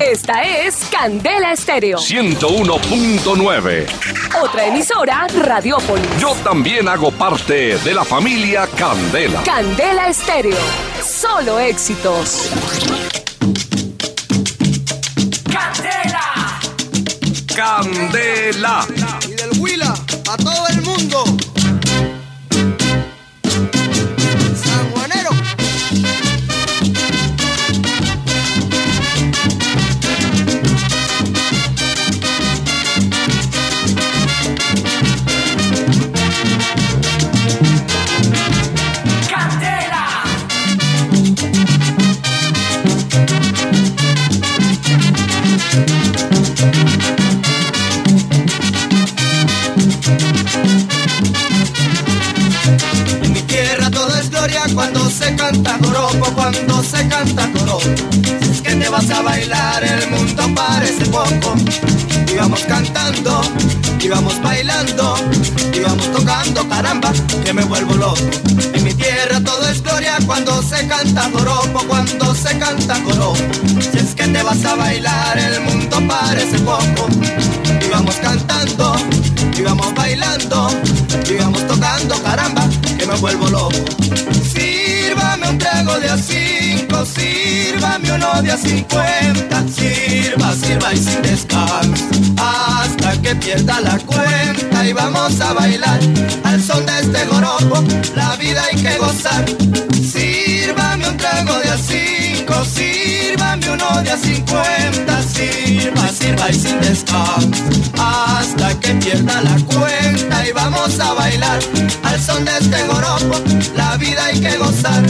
Esta es Candela Estéreo. 101.9. Otra emisora, Radiópolis. Yo también hago parte de la familia Candela. Candela Estéreo. Solo éxitos. Candela. Candela. Y del Huila a todo el poco. Y vamos cantando, y vamos bailando, y vamos tocando, caramba, que me vuelvo loco. En mi tierra todo es gloria cuando se canta joropo, cuando se canta joropo. Si es que te vas a bailar, el mundo parece poco. Y vamos cantando, y vamos bailando, y vamos tocando, caramba, que me vuelvo loco. Sírvame un trago de a cinco, sírvame uno de a cincuenta, sirva, sirva y sin descanso, hasta que pierda la cuenta y vamos a bailar al son de este joropo, la vida hay que gozar. Sírvame un trago de a cinco, sírvame uno de a cincuenta, sirva, sirva y sin descanso, hasta que pierda la cuenta y vamos a bailar al son de este joropo, la vida hay que gozar.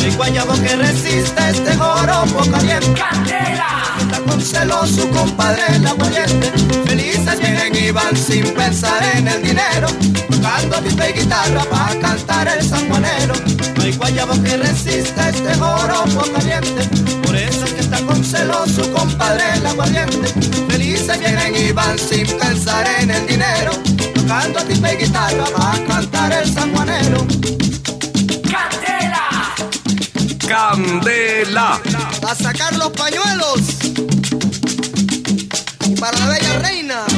Hay guayabo que resista este joropo caliente. ¡Candela! Con celo su compadre el aguardiente. Felices vienen y van sin pensar en el dinero. Tocando pipa y guitarra para cantar el sanjuanero. No hay guayabo que resista este joropo caliente. Por eso es que está con celo su compadre el aguardiente. Felices vienen y van sin pensar en el dinero. Tocando pipa y guitarra para cantar el sanjuanero. Candela. a sacar los pañuelos para la bella reina.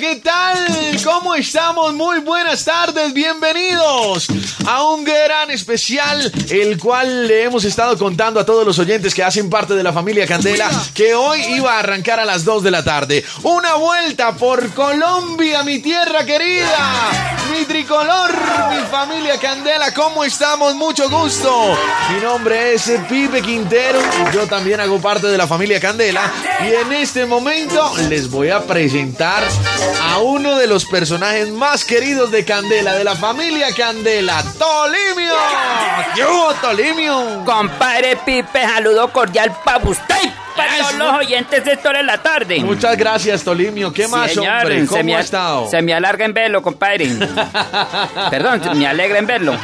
¿Qué tal? ¿Cómo estamos? Muy buenas tardes, bienvenidos a un gran especial, el cual le hemos estado contando a todos los oyentes que hacen parte de la familia Candela, que hoy iba a arrancar a las 2 de la tarde. Una vuelta por Colombia, mi tierra querida, mi tricolor, mi familia Candela, ¿cómo estamos? Mucho gusto. Mi nombre es Pipe Quintero, yo también hago parte de la familia Candela y en este momento les voy a presentar a uno de los personajes más queridos de Candela, de la familia Candela, Tolimio. ¿Qué hubo, Tolimio? Compadre Pipe, saludo cordial para usted para todos los oyentes de esta hora de la tarde. Muchas gracias, Tolimio. ¿Qué más, Señor, hombre? se ¿Cómo me, ha estado? Se me alarga en verlo, compadre. Perdón, me alegra en verlo.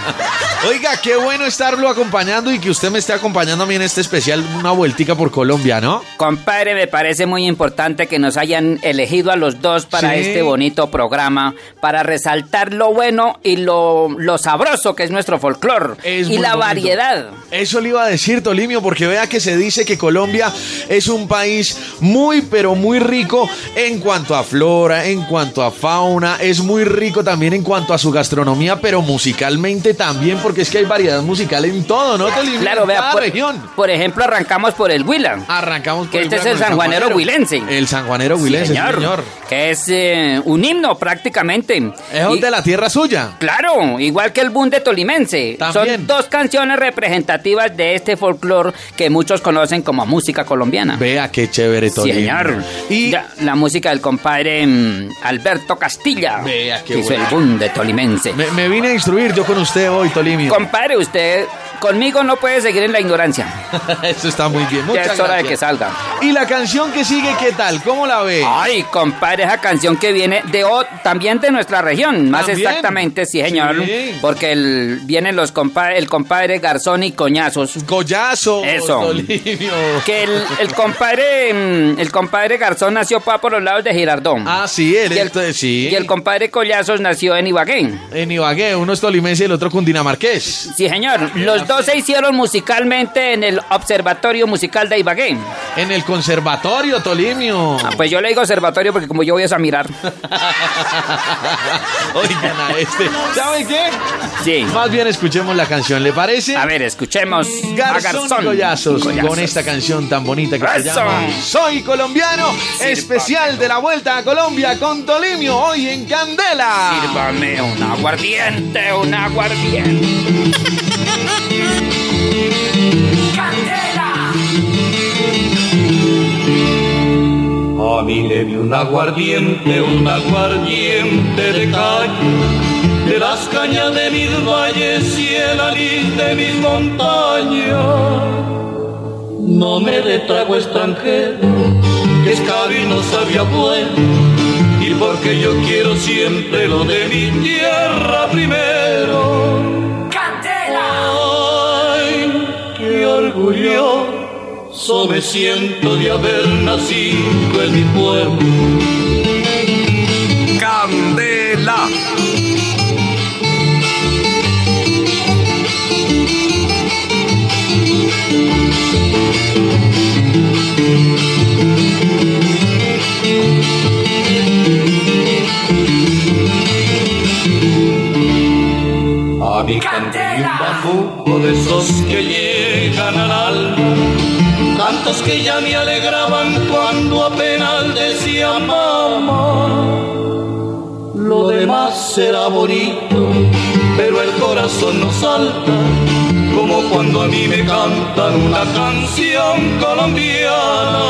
Oiga, qué bueno estarlo acompañando y que usted me esté acompañando a mí en este especial, una vueltica por Colombia, ¿no? Compadre, me parece muy importante que nos hayan elegido a los dos para Sí. este bonito programa, para resaltar lo bueno y lo, lo sabroso que es nuestro folclor Es y la bonito. variedad. Eso le iba a decir, Tolimio, porque vea que se dice que Colombia es un país muy, pero muy rico en cuanto a flora, en cuanto a fauna, es muy rico también en cuanto a su gastronomía, pero musicalmente también, porque es que hay variedad musical en todo, ¿no, Tolimio? Claro, vea, por, región. por ejemplo, arrancamos por el Huila. Arrancamos por Que este es el sanjuanero huilense. El sanjuanero huilense, sí, señor, señor. Que es eh, un himno prácticamente. Es Y- de la tierra suya. Claro, igual que el bunde tolimense. También. Son dos canciones representativas de este folclore que muchos conocen como música colombiana. Vea qué chévere, Sí, señor. Y Ya, la música del compadre mm, Alberto Castilla. Vea qué que hizo el bueno. bunde tolimense. me, me vine a instruir yo con usted hoy, Tolimio. Compadre, usted conmigo no puede seguir en la ignorancia. Eso está muy bien. Ya Muchas es hora de que salga. Y la canción que sigue, ¿qué tal? ¿Cómo la ve? Ay, compadre, esa canción que viene de o- también de nuestra región, más ¿También? exactamente, sí, señor. Sí. Porque el, vienen los compa el compadre Garzón y Coñazos. Goyazo. Eso. Que el, el compadre mm, el compadre Garzón nació pa por los lados de Girardón. Ah, sí, él y el, entonces, sí. y el compadre Collazos nació en Ibagué. En Ibagué, uno es tolimense y el otro cundinamarqués. Sí, señor. Los dos se hicieron musicalmente en el Observatorio Musical de Ibagué. En el conservatorio, Tolimio. Ah, pues yo le digo observatorio porque como yo voy a mirar. Oigan a este. ¿Saben qué? Sí. Más bien escuchemos la canción, ¿le parece? A ver, escuchemos a Garzón, Garzón. y Goyazos, Goyazos. con esta canción tan bonita que se llama Soy colombiano, especial de la Vuelta a Colombia con Tolimio, hoy en Candela. Sírvame un aguardiente, un aguardiente. A mí deme un aguardiente, un aguardiente de calle, de las cañas de mis valles y el anís de mis montañas. No me dé trago extranjero, que es y no sabía bueno, y porque yo quiero siempre lo de mi tierra primero. Orgulloso me siento de haber nacido en mi pueblo. Candela. A mi y un bambuco de esos que llegan al alma, cantos que ya me alegraban cuando apenas decía mamá. Lo demás será bonito, pero el corazón no salta, como cuando a mí me cantan una canción colombiana.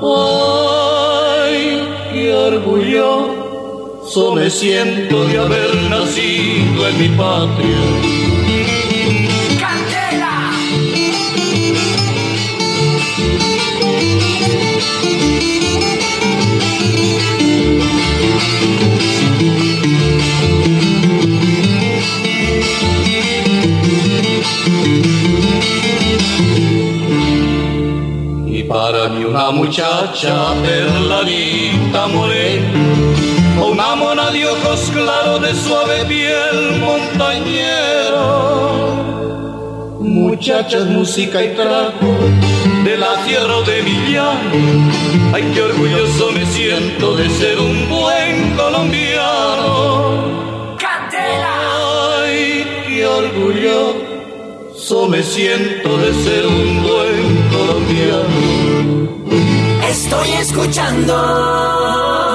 Ay, qué orgulloso me siento de haber nacido en mi patria. Para mí una muchacha perladita morena, o una mona de ojos claros de suave piel montañera. Muchachas, música y trago de la tierra de mi llano. Ay, qué orgulloso me siento de ser un buen colombiano. Ay, qué orgulloso me siento de ser un buen colombiano. Estoy escuchando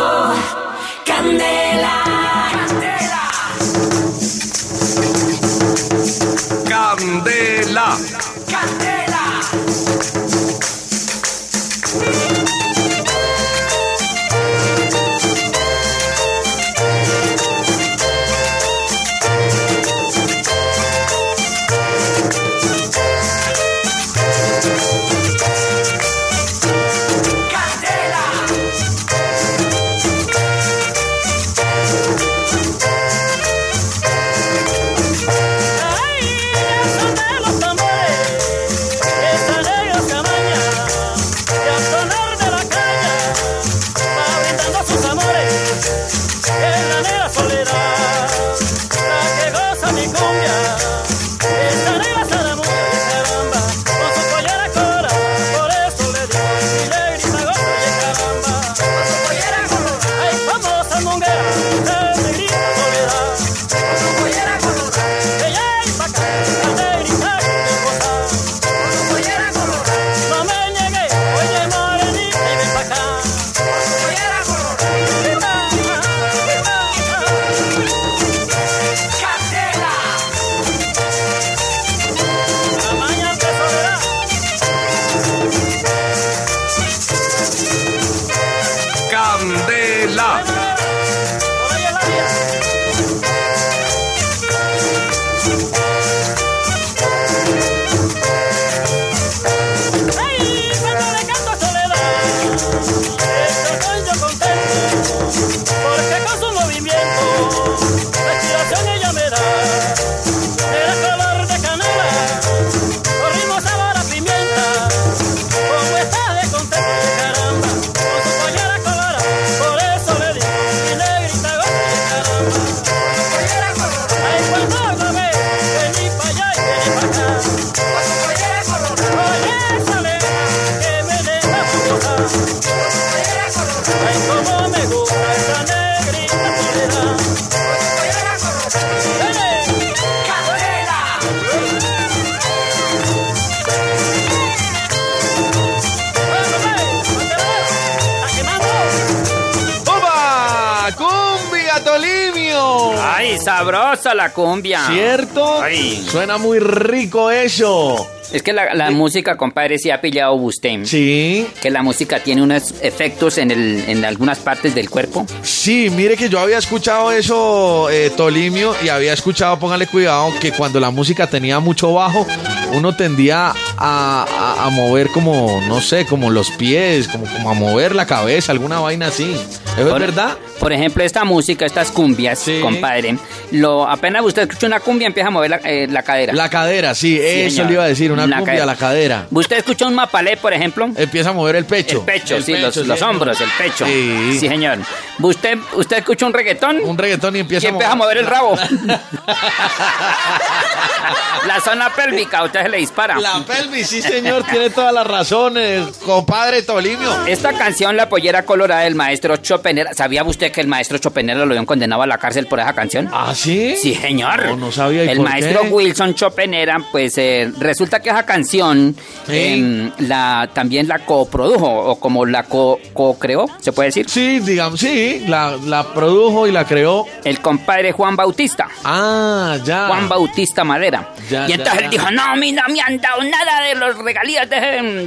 cumbia. ¿Cierto? Ay. Suena muy rico eso. Es que la, la música, compadre, sí ha pillado usted. Sí. Que la música tiene unos efectos en, el, en algunas partes del cuerpo. Sí, mire que yo había escuchado eso, eh, Tolimio, y había escuchado, póngale cuidado, que cuando la música tenía mucho bajo, uno tendía a, a- a mover como, no sé, como los pies, como, como a mover la cabeza, alguna vaina así. ¿Eso es Por- verdad? Por ejemplo, esta música, estas cumbias, Sí. compadre, lo, apenas usted escucha una cumbia, empieza a mover la, eh, la cadera. La cadera, sí, eso señor. le iba a decir, una La cumbia cadera. la cadera. Usted escucha un mapalé, por ejemplo. Empieza a mover el pecho. El pecho, sí, pecho, los, sí, los hombros, el pecho. Sí. Sí, señor. ¿Usted, usted escucha un reggaetón? Un reggaetón y empieza, y empieza a mover el rabo. la zona pélvica, usted se le dispara. La pelvis, sí, señor, tiene todas las razones, compadre Tolimio. Esta canción, La Pollera Colorada del maestro Chopenera, ¿sabía usted que el maestro Chopenera lo habían condenado a la cárcel por esa canción? ¿Ah, sí? Sí, señor. No, no sabía, ¿y El por maestro qué? Wilson Chopenera, pues eh, resulta que esa canción Sí. em, la, también la coprodujo, o como la co- co-creó, ¿se puede decir? Sí, digamos, sí, la, la produjo y la creó. El compadre Juan Bautista. Ah, ya. Juan Bautista Madera. Ya, y entonces ya, él dijo, no, a mí no me han dado nada de los regalías de,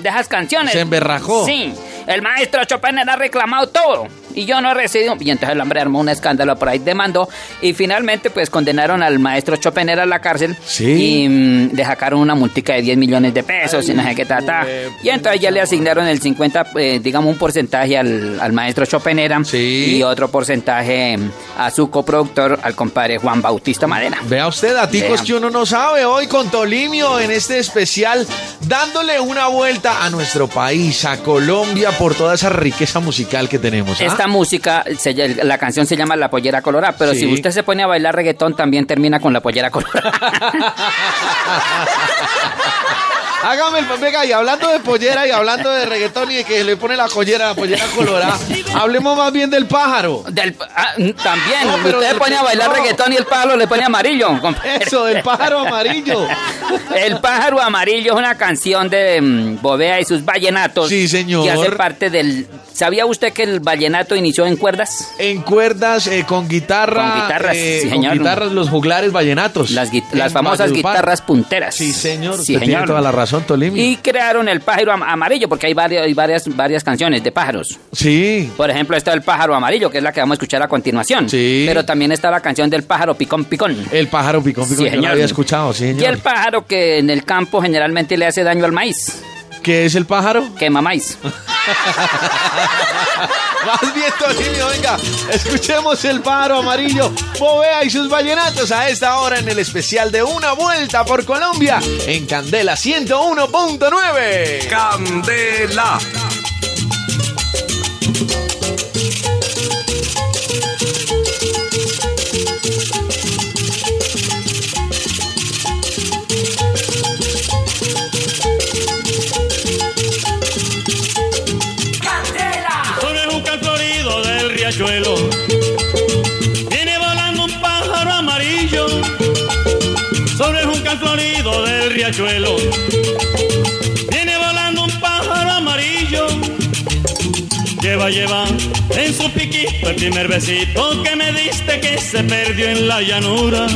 de esas canciones. Se emberrajó. Sí, el maestro Chopin ha reclamado todo y yo no he recibido. Y entonces el hombre armó un escándalo por ahí, demandó y finalmente pues condenaron al maestro Chopin a la cárcel Sí. y mm, le sacaron una multica de 10 millones de pesos y no sé qué tata. Y entonces ya le asignaron el 50, eh, digamos un porcentaje al, al maestro Chopinera Sí. y otro porcentaje mm, a su coproductor, al compadre Juan Bautista Madera. Vea usted, daticos Vea. que uno no sabe hoy con Tolimio en este especial, dándole una vuelta a nuestro país, a Colombia, por toda esa riqueza musical que tenemos. ¿ah? Esta música, se la canción se llama La Pollera Colorada, pero Sí. si usted se pone a bailar reggaetón también termina con La Pollera Colorada. Hágame el venga, y hablando de pollera y hablando de reggaetón y de que le pone la pollera, la pollera colorada, hablemos más bien del pájaro. Del- ah, también, No, pero usted se de- pone a bailar no. reggaetón y el pájaro le pone amarillo. compadre. Eso, del pájaro amarillo. El pájaro amarillo es una canción de mm, Bovea y sus vallenatos. Sí, señor. Que hace parte del... ¿Sabía usted que el vallenato inició en cuerdas? En cuerdas, eh, con guitarra. Con guitarras, eh, sí, con señor. guitarras, los juglares vallenatos. Las, las famosas Valledupar. guitarras punteras. Sí, señor. Sí, usted tiene señor. toda la razón, Y crearon el pájaro am- amarillo, porque hay varias, hay varias, varias canciones de pájaros. Sí. Por ejemplo, está el pájaro amarillo, que es la que vamos a escuchar a continuación. Sí. Pero también está la canción del pájaro picón picón. El pájaro picón picón, Sí, yo lo señor. había escuchado, sí, Y señor. el pájaro que en el campo generalmente le hace daño al maíz. ¿Qué es el pájaro? Quema maíz. Más bien, Tolimio, venga, escuchemos el pájaro amarillo, Bovea y sus vallenatos a esta hora en el especial de Una Vuelta por Colombia en Candela 101.9. Candela. Riachuelo. Viene volando un pájaro amarillo Sobre el juncal florido del riachuelo Lleva, lleva en su piquito el primer besito que me diste que se perdió en la llanura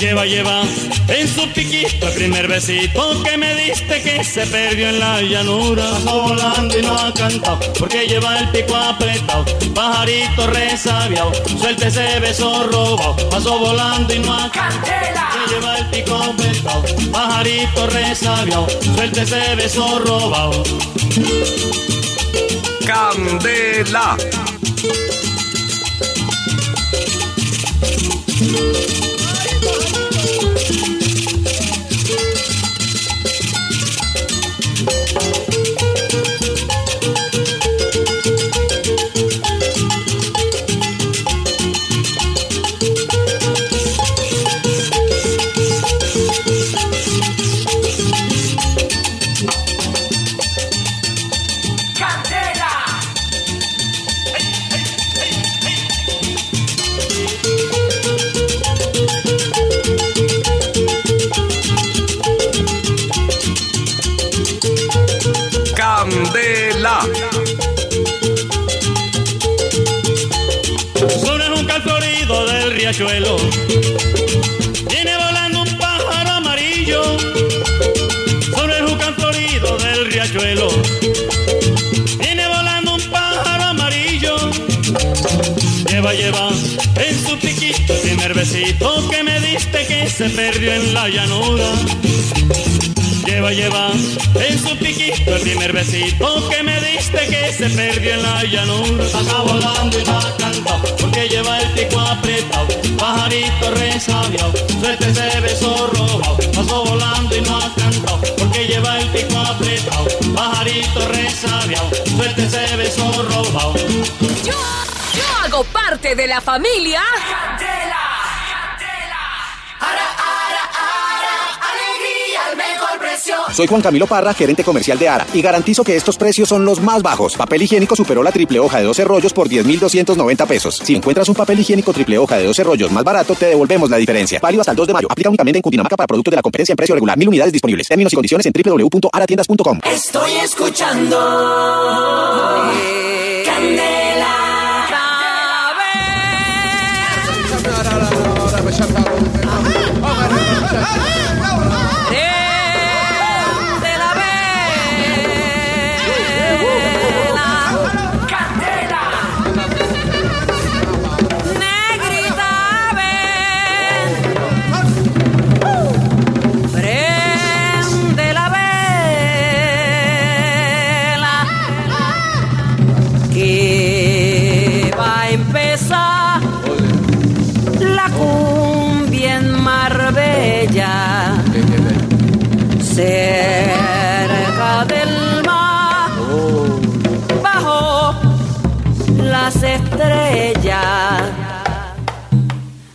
Lleva, lleva en su piquito el primer besito que me diste que se perdió en la llanura. Pasó volando y no ha cantado porque lleva el pico apretado. Pajarito resabiado, suelte ese beso robado. Pasó volando y no ha cantado. pico apretado, pajarito resabiado, suelte ese beso robado. Candela. Riachuelo, viene volando un pájaro amarillo. Sobre el jucal florido del riachuelo, viene volando un pájaro amarillo. Lleva, lleva en su piquito el primer besito que me diste que se perdió en la llanura. Lleva, lleva en su piquito el primer besito que me diste que se perdió en la llanura. Pasa volando y no ha cantado porque lleva el pico apretado. Pajarito resabiado, suelta ese beso robado. Pasó volando y no ha cantado porque lleva el pico apretado. Pajarito resabiado, suelta ese beso robado. Yo, yo hago parte de la familia. Soy Juan Camilo Parra, gerente comercial de ARA, y garantizo que estos precios son los más bajos. Papel higiénico superó la triple hoja de 12 rollos por 10,290 pesos. Si encuentras un papel higiénico triple hoja de 12 rollos más barato, te devolvemos la diferencia. Válido hasta el 2 de mayo. Aplica únicamente en Cundinamarca para productos de la competencia en precio regular. Mil unidades disponibles. Términos y condiciones en www.aratiendas.com. Estoy escuchando Candela. De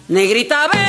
Negrita, ven,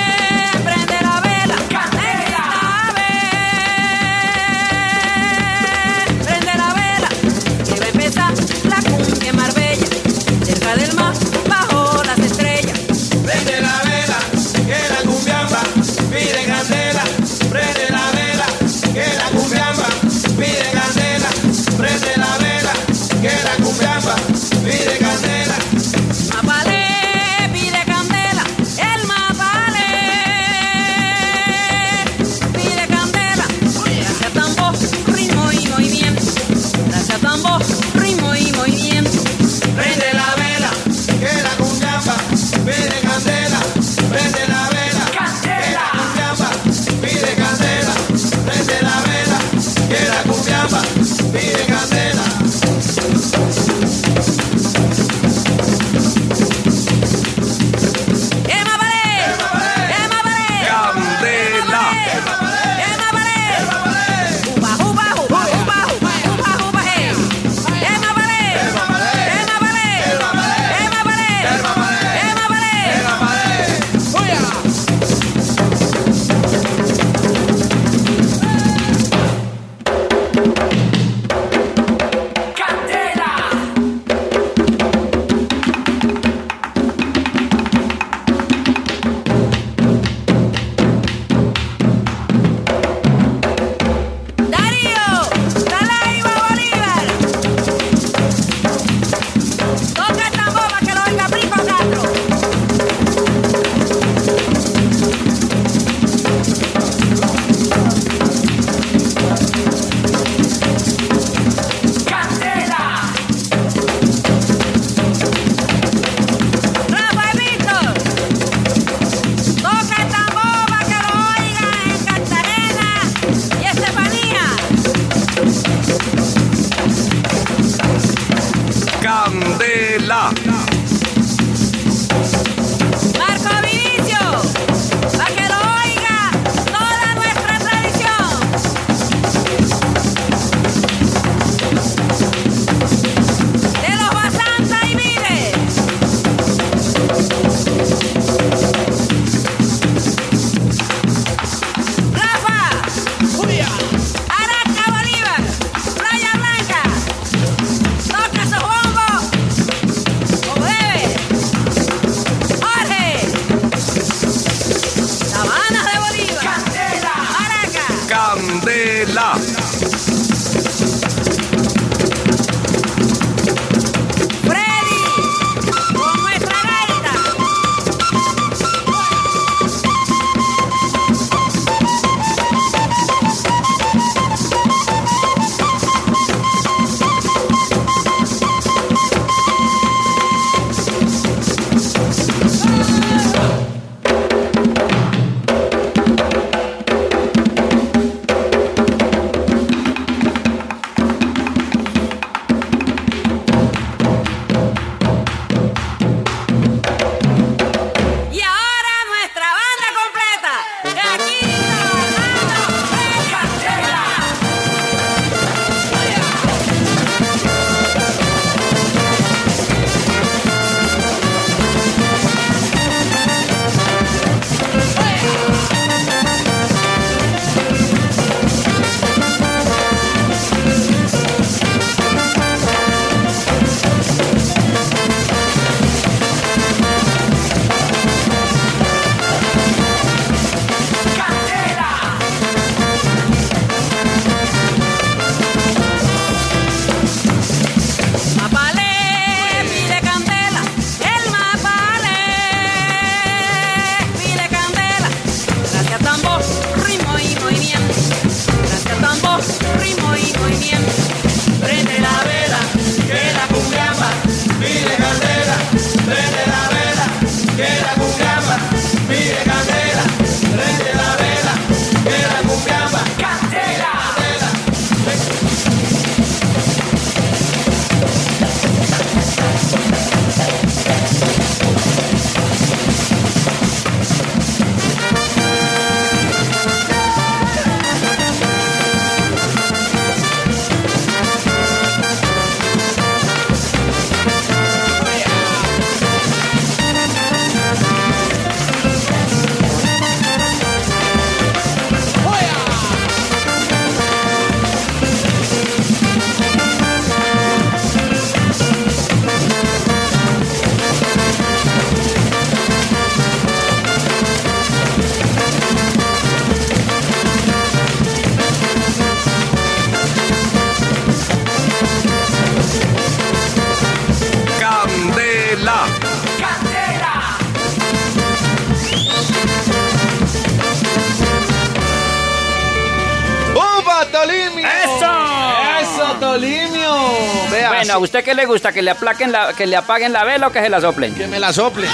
usted qué le gusta? ¿Que le aplaquen la, que le apaguen la vela o que se la soplen? que me la sople.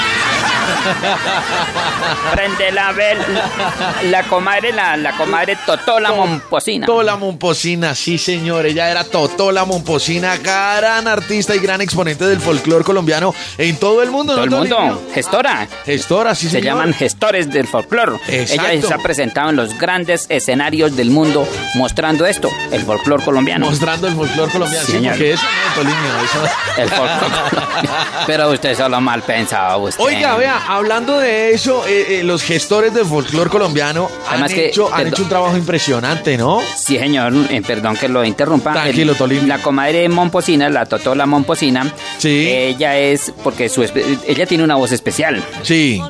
Prende la vela. La comadre, la, la comadre Totola Momposina. Totola Momposina, sí señor, ella era Totola Momposina, gran artista y gran exponente del folclore colombiano en todo el mundo. Todo el ¿no, mundo, gestora. Gestora, sí Se señor. llaman gestores del folclore. Ella se ha presentado en los grandes escenarios del mundo mostrando esto, el folclore colombiano. Mostrando el folclore colombiano. Sí, señor. porque eso no, eso... El folclore colombiano. Pero usted solo mal pensado, usted. Oiga, vea, hablando de eso, eh, eh, los gestores del folclore colombiano han, Además que- hecho, han hecho un trabajo impresionante, ¿no? Sí, señor, eh, perdón que lo interrumpa. Tranquilo, Tolima. La comadre Momposina, la Totola Momposina, Sí. ella es, porque su ella tiene una voz especial. Sí.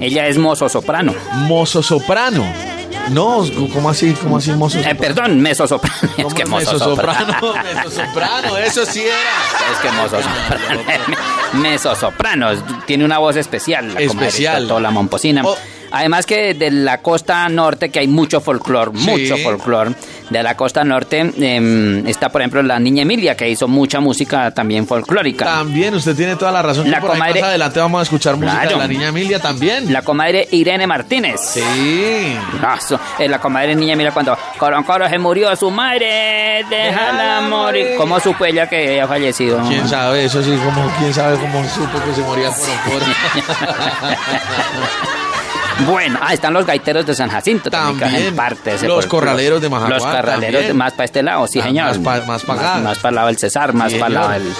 Ella es mozo soprano. Mozo soprano. No, ¿cómo así? ¿Cómo así mozo Eh, perdón, meso soprano. Es ¿Cómo que mozo mezzo soprano. Mezzo soprano, eso sí era. Es que mozo soprano. Meso soprano. Tiene una voz especial. La Especial. Totola Momposina. Oh. Además que de la costa norte, que hay mucho folclore, Sí. mucho folclore. De la costa norte em, está, por ejemplo, la niña Emilia, que hizo mucha música también folclórica. También, usted tiene toda la razón. La ahí comadre- más adelante vamos a escuchar música Claro. de la niña Emilia también. La comadre Irene Martínez. Sí. Eso, eh, la comadre niña, mira cuando Coron Coro se murió su madre, déjala morir. ¿Cómo supo ella que había fallecido? ¿Quién sabe? Eso sí, como, ¿quién sabe cómo supo que se moría por Bueno, ah, están los gaiteros de San Jacinto también, También. hacen parte de ese Los folclore. corraleros de Majagual Los corraleros también. de más para este lado, sí, Ah, señor. más pa- más pa' acá. Más, más para el lado del Cesar, más Sí, para el lado del...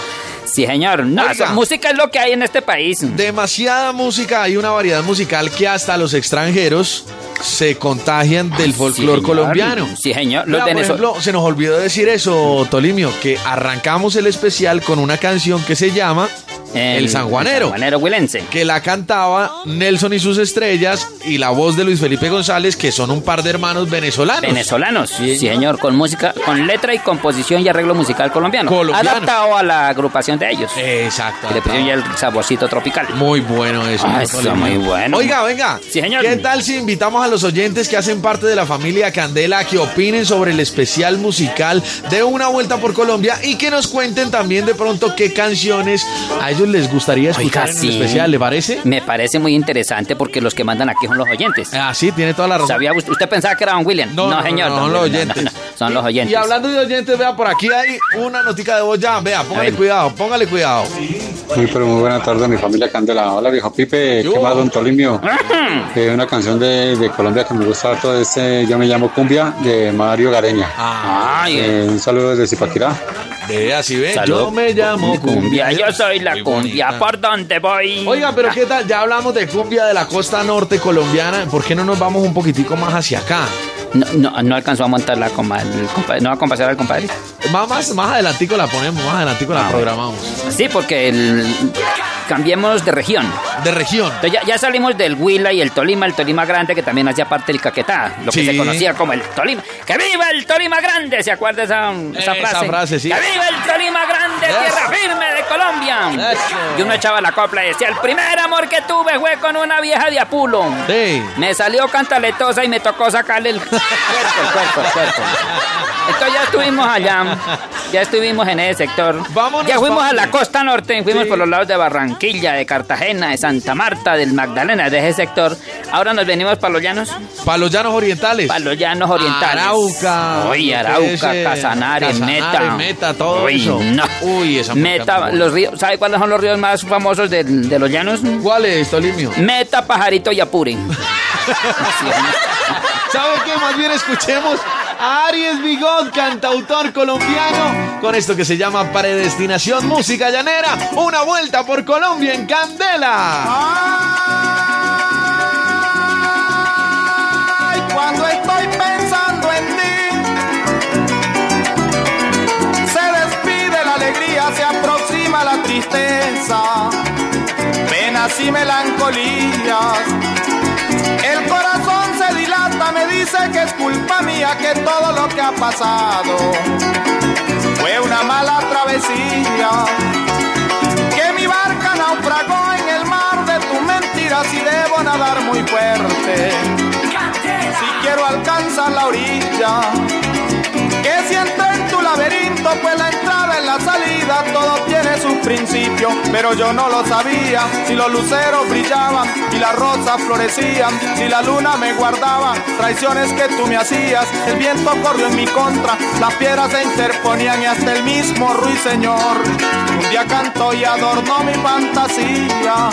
Sí, señor. No, Oiga. eso- música es lo que hay en este país. Demasiada música, hay una variedad musical que hasta los extranjeros se contagian del folclore señor. colombiano. Sí, señor. Los Vea, por ejemplo, se nos olvidó decir eso, Tolimio, que arrancamos el especial con una canción que se llama El, sanjuanero. Sanjuanero huilense. Que la cantaba Nelson y sus estrellas y la voz de Luis Felipe González, que son un par de hermanos venezolanos. Venezolanos, sí, señor, con música, con letra y composición y arreglo musical colombiano. Colombiano. Adaptado a la agrupación de ellos. Exacto. Que le pusieron ya el saborcito tropical. Muy bueno eso. Ah, está muy bueno. Oiga, venga. Sí, señor. ¿Qué tal si invitamos a los oyentes que hacen parte de la familia Candela a que opinen sobre el especial musical de Una Vuelta por Colombia y que nos cuenten también de pronto qué canciones a ellos les gustaría escuchar Oiga, en sí. el especial? ¿Le parece? Me parece muy interesante porque los que mandan aquí son los oyentes. Ah, sí, tiene toda la razón. ¿Sabía usted, usted pensaba que era Don William? No, no, señor. no, son los oyentes. no, no, son los oyentes. Y hablando de oyentes, vea, por aquí hay una notica de voz ya. Vea, póngale cuidado, póngale cuidado. Muy, pero muy buena tarde, mi familia Candela. Hola, viejo Pipe. Yo. ¿Qué más, don Tolimio? Eh, una canción de, de Colombia que me gusta harto es eh, Yo me llamo Cumbia, de Mario Gareña. Ay, Eh, un saludo desde Zipaquirá. Vea, si ve, yo me llamo cumbia, yo soy la Muy cumbia, bonita. ¿por dónde voy? Oiga, pero ¿qué tal? Ya hablamos de cumbia de la costa norte colombiana. ¿Por qué no nos vamos un poquitico más hacia acá? No, no, no alcanzó a montar la coma- el compadre, no va a compasar al compadre. Más, más, más adelantico la ponemos, más adelantico la Ah, programamos. Sí, porque el, cambiemos de región. De región. Entonces ya, ya salimos del Huila y el Tolima, el Tolima Grande, que también hacía parte del Caquetá, lo que se conocía como el Tolima. ¡Que viva el Tolima Grande! ¿Se acuerda esa, esa Esa frase? frase, sí. ¡Que viva el Tolima Grande, Eso. tierra firme de Colombia! Eso. Y uno echaba la copla y decía, el primer amor que tuve fue con una vieja de Apulo. Sí. Me salió cantaletosa y me tocó sacarle el cuerpo, el cuerpo, el cuerpo. Entonces ya estuvimos allá, ya estuvimos en ese sector. Vámonos, ya fuimos a la costa norte, fuimos Sí. por los lados de Barranquilla, de Cartagena, de Santa Marta, del Magdalena, de ese sector. Ahora nos venimos para los llanos, Para los llanos orientales. para los llanos orientales. Arauca. Uy, Arauca, Casanare, Meta. Meta, todo Uy, eso. no. Uy, esa Meta, los ríos, ¿sabe cuáles son los ríos más famosos de, de los llanos? buena. ¿Cuál es, Tolimio? Meta, Pajarito y Apure. ¿Sabe qué? Más bien escuchemos a Aries Bigot, cantautor colombiano, con esto que se llama Predestinación Música Llanera. Una vuelta por Colombia en Candela. Ay, cuando estoy pensando en ti, se despide la alegría, se aproxima la tristeza, penas y melancolías. El corazón dice que es culpa mía que todo lo que ha pasado fue una mala travesía. Que mi barca naufragó en el mar de tus mentiras y debo nadar muy fuerte. Si quiero alcanzar la orilla, que si entré en tu laberinto, pues la la salida, todo tiene su principio, pero yo no lo sabía. Si los luceros brillaban y las rosas florecían, si la luna me guardaba, traiciones que tú me hacías, el viento corrió en mi contra, las piedras se interponían y hasta el mismo ruiseñor. Un día cantó y adornó mi fantasía.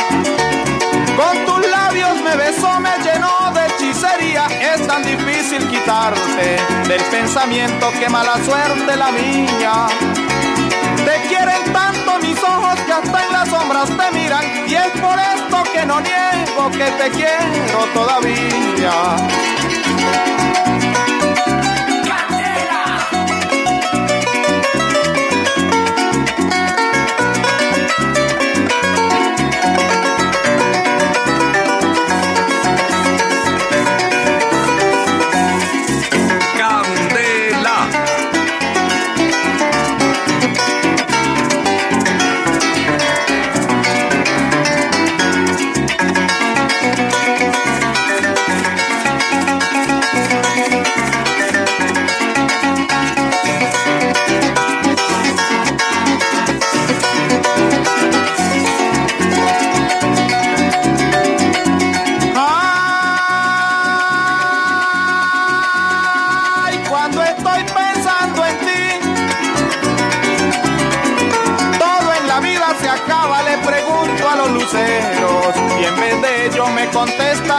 Con tus labios me besó, me llenó de hechicería. Es tan difícil quitarte del pensamiento que mala suerte la mía. Quieren tanto mis ojos que hasta en las sombras te miran. Y es por esto que no niego que te quiero todavía.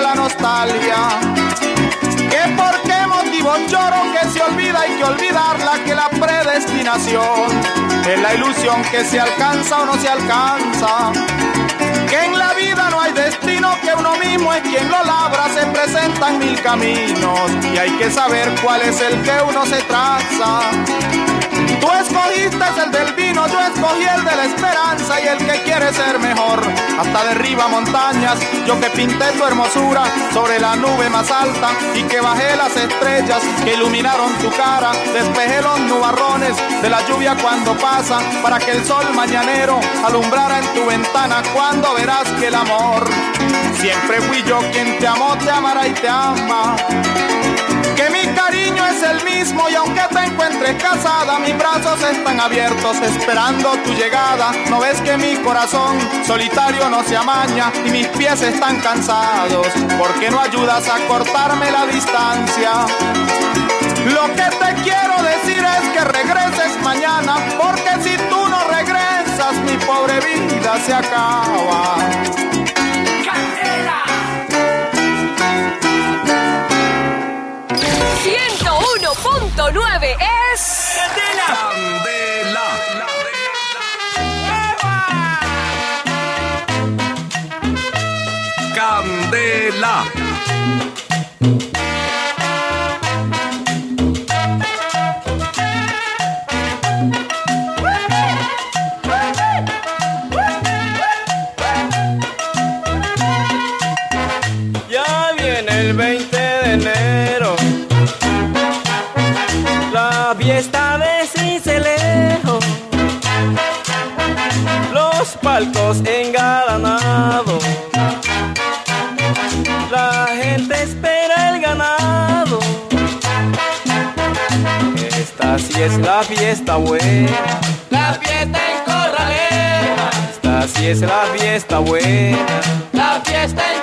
La nostalgia. ¿Que por qué motivo lloro que se olvida y que olvidarla que la predestinación es la ilusión que se alcanza o no se alcanza? Que en la vida no hay destino, que uno mismo es quien lo labra, se presentan mil caminos y hay que saber cuál es el que uno se traza. Tú escogiste el del vino, yo escogí el de la esperanza y el que quiere ser mejor. Hasta derriba montañas, yo que pinté tu hermosura sobre la nube más alta y que bajé las estrellas que iluminaron tu cara. Despejé los nubarrones de la lluvia cuando pasa para que el sol mañanero alumbrara en tu ventana cuando verás que el amor siempre fui yo quien te amó, te amará y te ama que mi cariño es el mismo y aunque te encuentres casada, mis brazos están abiertos esperando tu llegada. No ves que mi corazón solitario no se amaña y mis pies están cansados porque no ayudas a cortarme la distancia. Lo que te quiero decir es que regreses mañana porque si tú no regresas mi pobre vida se acaba. 101.9 es. Candela. Candela. Ya fiesta buena, La fiesta en Corraleja, esta sí es la fiesta buena. la fiesta en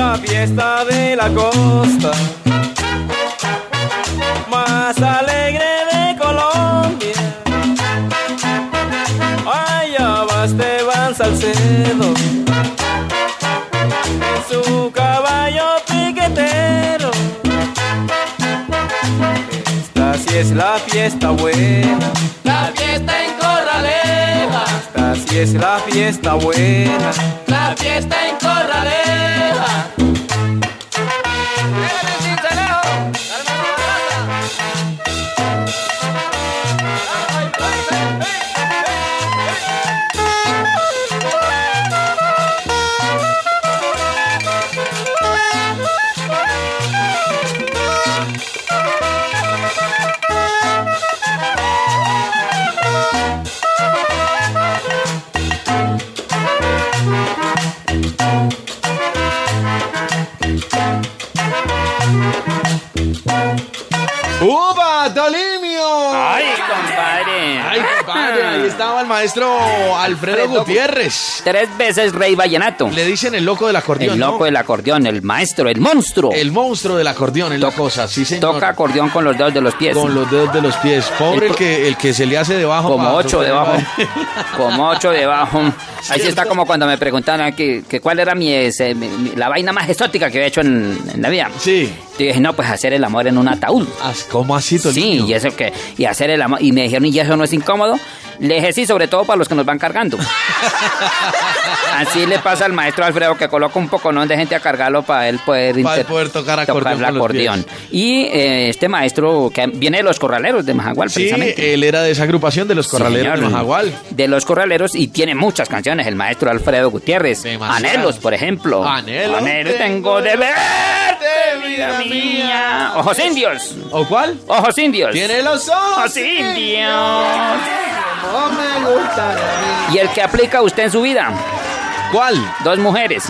la fiesta de la costa más alegre de Colombia. Allá va Esteban Salcedo en su caballo piquetero. Esta sí es la fiesta buena, La fiesta en Corraleja, esta sí es la fiesta buena. la fiesta maestro Alfredo Alfredo Gutiérrez. Tres veces rey vallenato. Le dicen el loco del acordeón, El ¿no? loco del acordeón, el maestro, el monstruo. El monstruo del acordeón es la cosa, sí, señor. Toca acordeón con los dedos de los pies. Con los dedos de los pies. Pobre el, El- que, el que se le hace debajo. Como ocho debajo. Como ocho debajo. Así está como cuando me preguntaban que, que cuál era mi, ese, mi- la vaina más exótica que había hecho en, en la vida. Sí. Y dije, no, pues hacer el amor en un ataúd. ¿Cómo así, Tolimio? Sí, y eso que, y hacer el amor. Y me dijeron, ¿y eso no es incómodo? Le dije, sí, sobre todo para los que nos van cargando. Así le pasa al maestro Alfredo que coloca un poco de gente a cargarlo para él poder, Para inter- poder tocar acordeón el con los acordeón. Y eh, este maestro que viene de los corraleros de Majagual, Sí, precisamente. él era de esa agrupación de los corraleros de Señor, Majagual. De los corraleros y tiene muchas canciones, el maestro Alfredo Gutiérrez. Anhelos, por ejemplo. Anhelo Anhelo tengo de verte, vida mía. Ojos indios. ¿O cuál? Ojos indios. Tiene los ojos Ojos indios. No me gusta. Y el que aplica usted en su vida. ¿Cuál? Dos mujeres.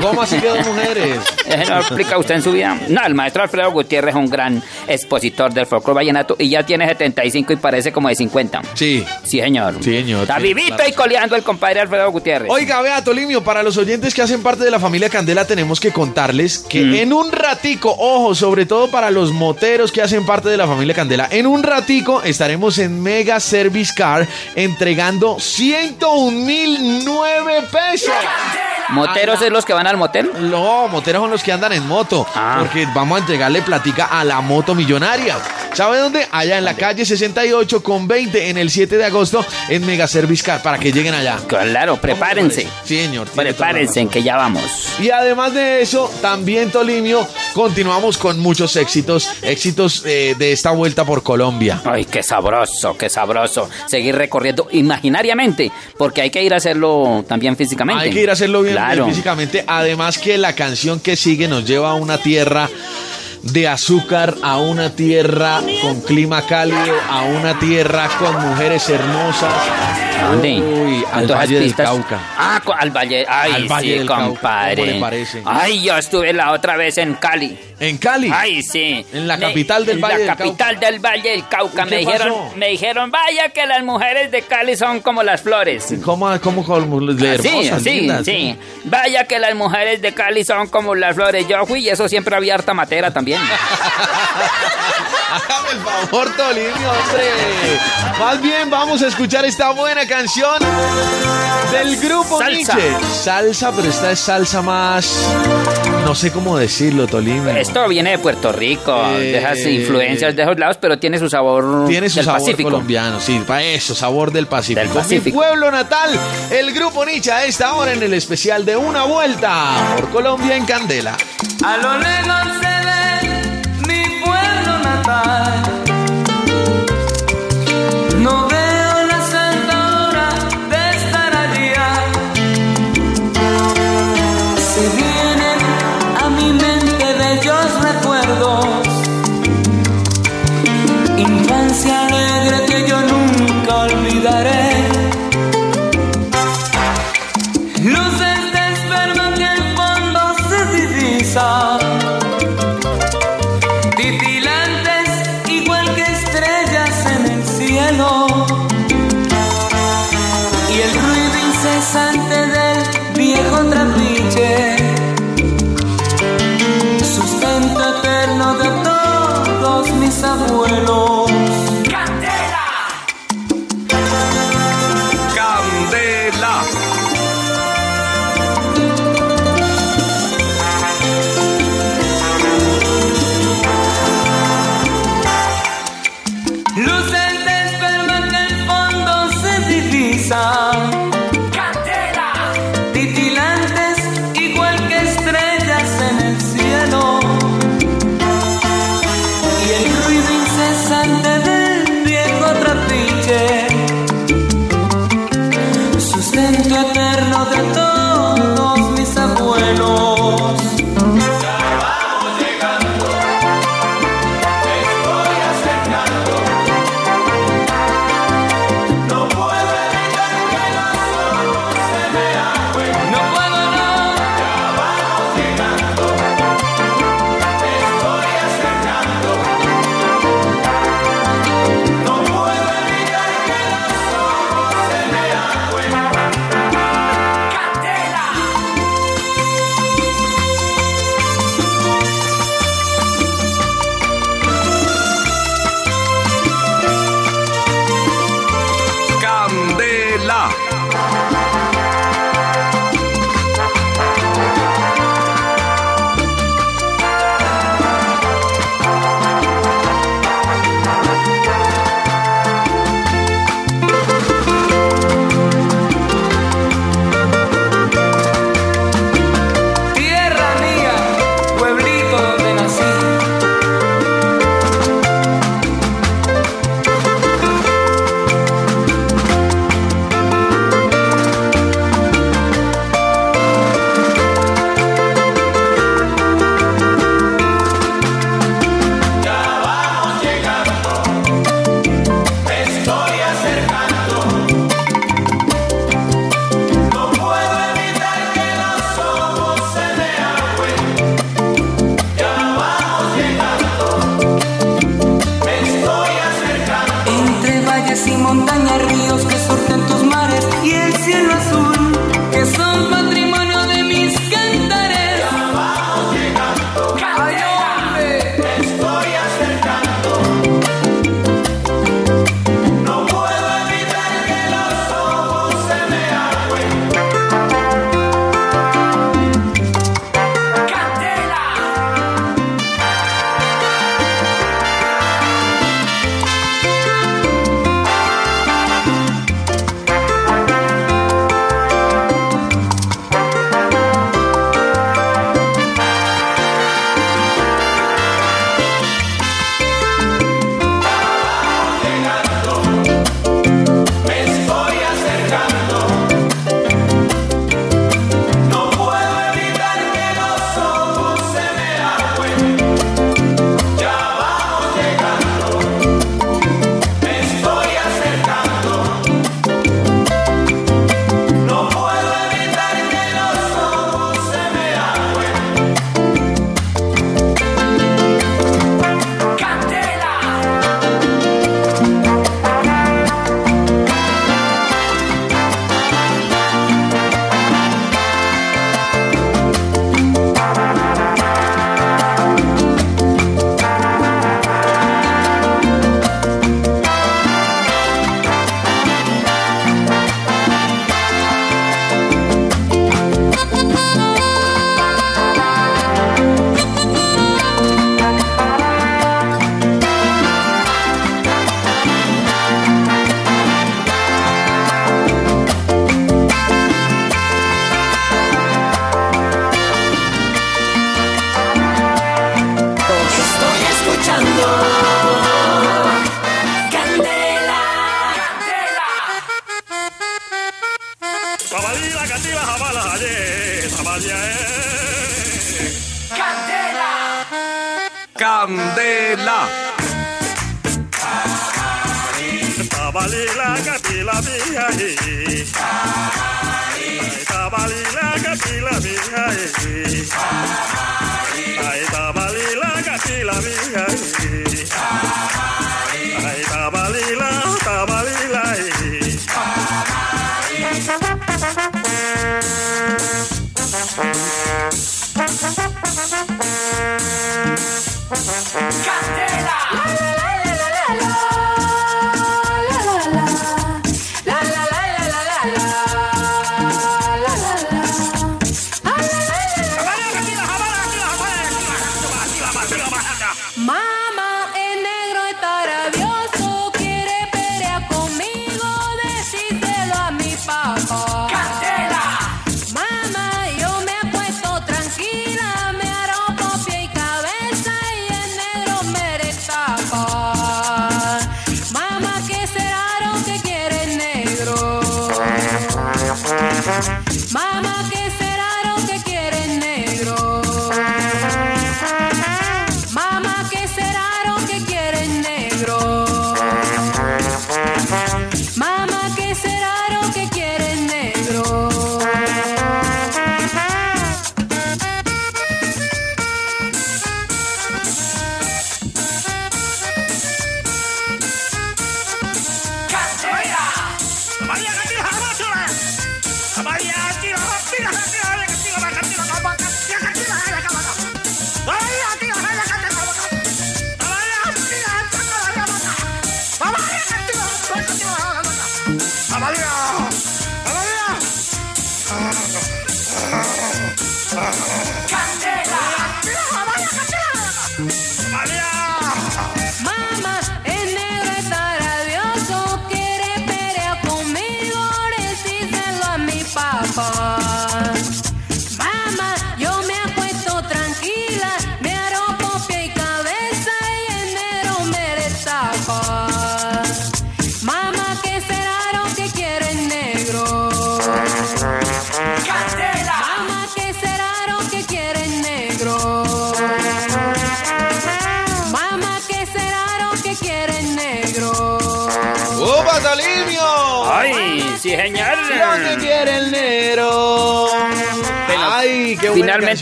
¿Cómo así que dos mujeres? No lo explica usted en su vida. No, el maestro Alfredo Gutiérrez es un gran expositor del folclore vallenato y ya tiene 75 y parece como de 50. Sí. Sí, señor. Sí, señor. Está vivito claro. y coleando el compadre Alfredo Gutiérrez. Oiga, vea, Tolimio, para los oyentes que hacen parte de la familia Candela tenemos que contarles que Mm. en un ratico, ojo, sobre todo para los moteros que hacen parte de la familia Candela, en un ratico estaremos en Mega Service Car entregando 101 mil nueve pesos. ¿Moteros es los que van al motel? No, moteros son los que andan en moto, Ah. porque vamos a entregarle platica a la moto millonaria. ¿Sabe dónde? Allá en la calle 68 con 20 en el 7 de agosto en Mega Service Car para que lleguen allá. Claro, prepárense. Sí, señor. Prepárense, que ya vamos. Y además de eso, también Tolimio, continuamos con muchos éxitos, éxitos eh, de esta vuelta por Colombia. Ay, qué sabroso, qué sabroso. Seguir recorriendo imaginariamente, porque hay que ir a hacerlo también físicamente. Hay que ir a hacerlo bien, Claro. bien físicamente. Además que la canción que sigue nos lleva a una tierra de azúcar, a una tierra con clima cálido, a una tierra con mujeres hermosas. ¿A dónde? Uy, ¿A al Valle del pistas? Cauca. Ah, al Valle. Ay, Al Valle sí, del Cauca, compadre. ¿cómo le parece? Ay, yo estuve la otra vez en Cali. ¿En Cali? Ay, sí. En la Me- capital del en Valle la del capital del Valle del Cauca. ¿Y Me dijeron, pasó? me dijeron, vaya que las mujeres de Cali son como las flores. ¿Cómo, cómo, cómo de Sí, hermosas, sí, lindas? sí. Vaya que las mujeres de Cali son como las flores. Yo fui y eso siempre había harta matera también. Hágame el favor, Tolimio, hombre. Más bien, vamos a escuchar esta buena canción del grupo Salsa. Nietzsche. Salsa, pero esta es salsa más. No sé cómo decirlo, Tolimio. Esto viene de Puerto Rico, Eh, de esas influencias de esos lados, pero tiene su sabor Tiene su del sabor Pacífico. colombiano, sí, para eso, sabor del Pacífico. Del Pacífico. Mi pueblo natal, el grupo Nietzsche a esta hora en el especial de Una Vuelta por Colombia en Candela. A lo lejos Alegre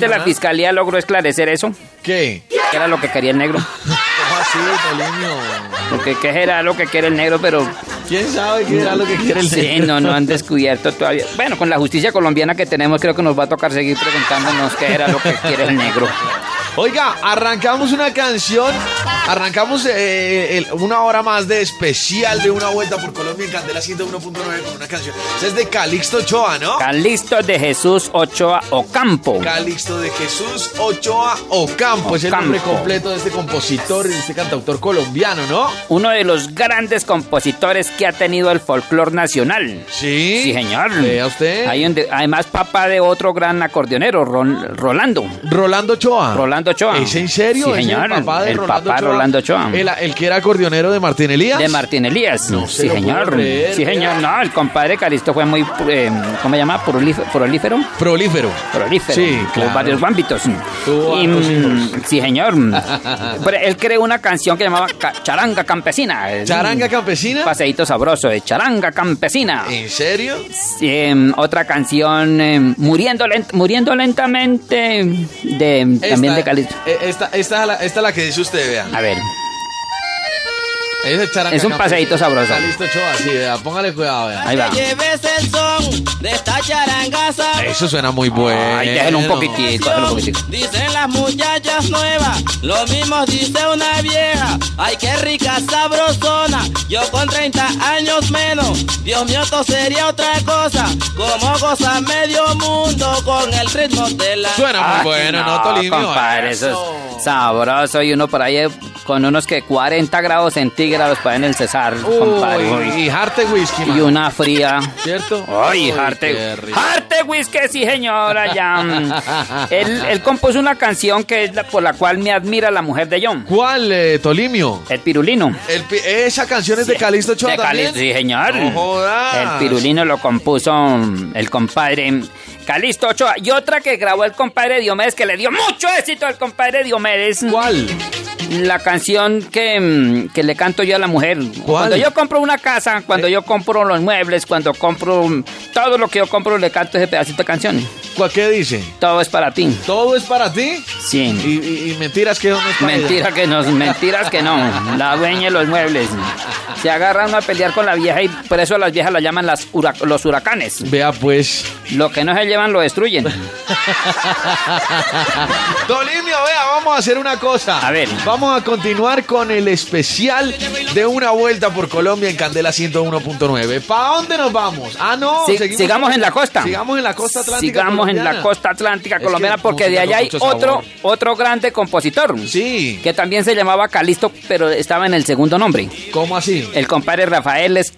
Finalmente la ¿ah? fiscalía logró esclarecer eso. ¿Qué? Que era lo que quería el negro. ¿Cómo así, Salimio? Porque qué era lo que quiere el negro, pero ¿Quién sabe qué era lo que quiere el Sí, negro? no, no han descubierto todavía. Bueno, con la justicia colombiana que tenemos, creo que nos va a tocar seguir preguntándonos qué era lo que quiere el negro. Oiga, arrancamos una canción, arrancamos eh, el- una hora más de especial de una vuelta por Colombia en Candela 101.9 con una canción. Esa es de Calixto Ochoa, ¿no? Calixto de Jesús Ochoa Ocampo. Calixto de Jesús Ochoa Ocampo, es el nombre completo de este compositor y de este cantautor colombiano, ¿no? Uno de los grandes compositores que ha tenido el folclore nacional. Sí. Sí, señor. Vea usted. Hay un de- además, papá de otro gran acordeonero, Ron- Rolando. Rolando Ochoa. Rolando Ochoa. ¿Es en serio? Sí, ¿Es señor. el papá de El Rolando papá Ochoa? Rolando Ochoa. El, el que era acordeonero de Martín Elías. De Martín Elías. No sí, puedo señor. sí, señor. No, el compadre Calisto fue muy, eh, ¿cómo se llama? Prolífero. prolífero. Prolífero. Sí, claro. varios ámbitos. Y, mm, sí, señor. Pero él creó una canción que llamaba Charanga Campesina. Es ¿Charanga un Campesina? Paseíto sabroso de Charanga Campesina. ¿En serio? Em, otra canción, em, Muriendo, lent- muriendo Lentamente, de, también de Calisto. eh, Esta, esta, es la, esta es la que dice usted, vea. A ver. Es un paseíto sabroso. Calixto Ochoa, sí, vea. Póngale cuidado, vea. Ahí va. Lleves el son de esta charangaza. Eso suena muy bueno. Ay, déjelo un poquitico, déjelo un poquitico. Dicen las muchachas nuevas, lo mismo dice una vieja. Ay, qué rica sabrosona. Yo con 30 años menos, Dios mío, esto sería otra cosa. Como goza medio mundo con el ritmo de la. Suena muy Ay, bueno, ¿no, Tolimio? compadre, eso es sabroso. Y uno por ahí eh, con unos que 40 grados centígrados para en el Cesar, compadre. Uy, Uy. y Harte Whisky, Y una fría. ¿Cierto? Ay, Harte. Harte Whisky, sí, señora, ya. él, él compuso una canción que es la, por la cual me admira la mujer de John. ¿Cuál, eh, Tolimio? El pirulino. El esa canción es de Calixto Ochoa De también. Cali- sí, señor. No jodas. El pirulino lo compuso mm, el compadre Calisto Ochoa. Y otra que grabó el compadre Diomedes, que le dio mucho éxito al compadre Diomedes. ¿Cuál? La canción que, mm, que le canto yo a la mujer. Cuando yo compro una casa, cuando yo compro los muebles, cuando compro mm, todo lo que yo compro, le canto ese pedacito de canción. ¿Cuál qué dice? Todo es para ti. ¿Todo es para ti? Sí. Y, y- y mentiras que no es para Mentira ella. que no, mentiras que no. La dueña de los muebles. Se agarran a pelear con la vieja y por eso a las viejas las llaman las los huracanes. Vea pues. Lo que no se llevan lo destruyen. Tolimio, vea, vamos a hacer una cosa. A ver. Vamos a continuar con el especial de una vuelta por Colombia en Candela 101.9. ¿Para dónde nos vamos? Ah, no. Seguimos- sigamos en la costa. Sigamos en la costa atlántica. Sigamos en la costa atlántica Es colombiana que porque de allá hay otro, otro grande compositor. Sí. Que también se llamaba Calisto, pero estaba en el segundo nombre. ¿Cómo así? El compadre Rafael, es,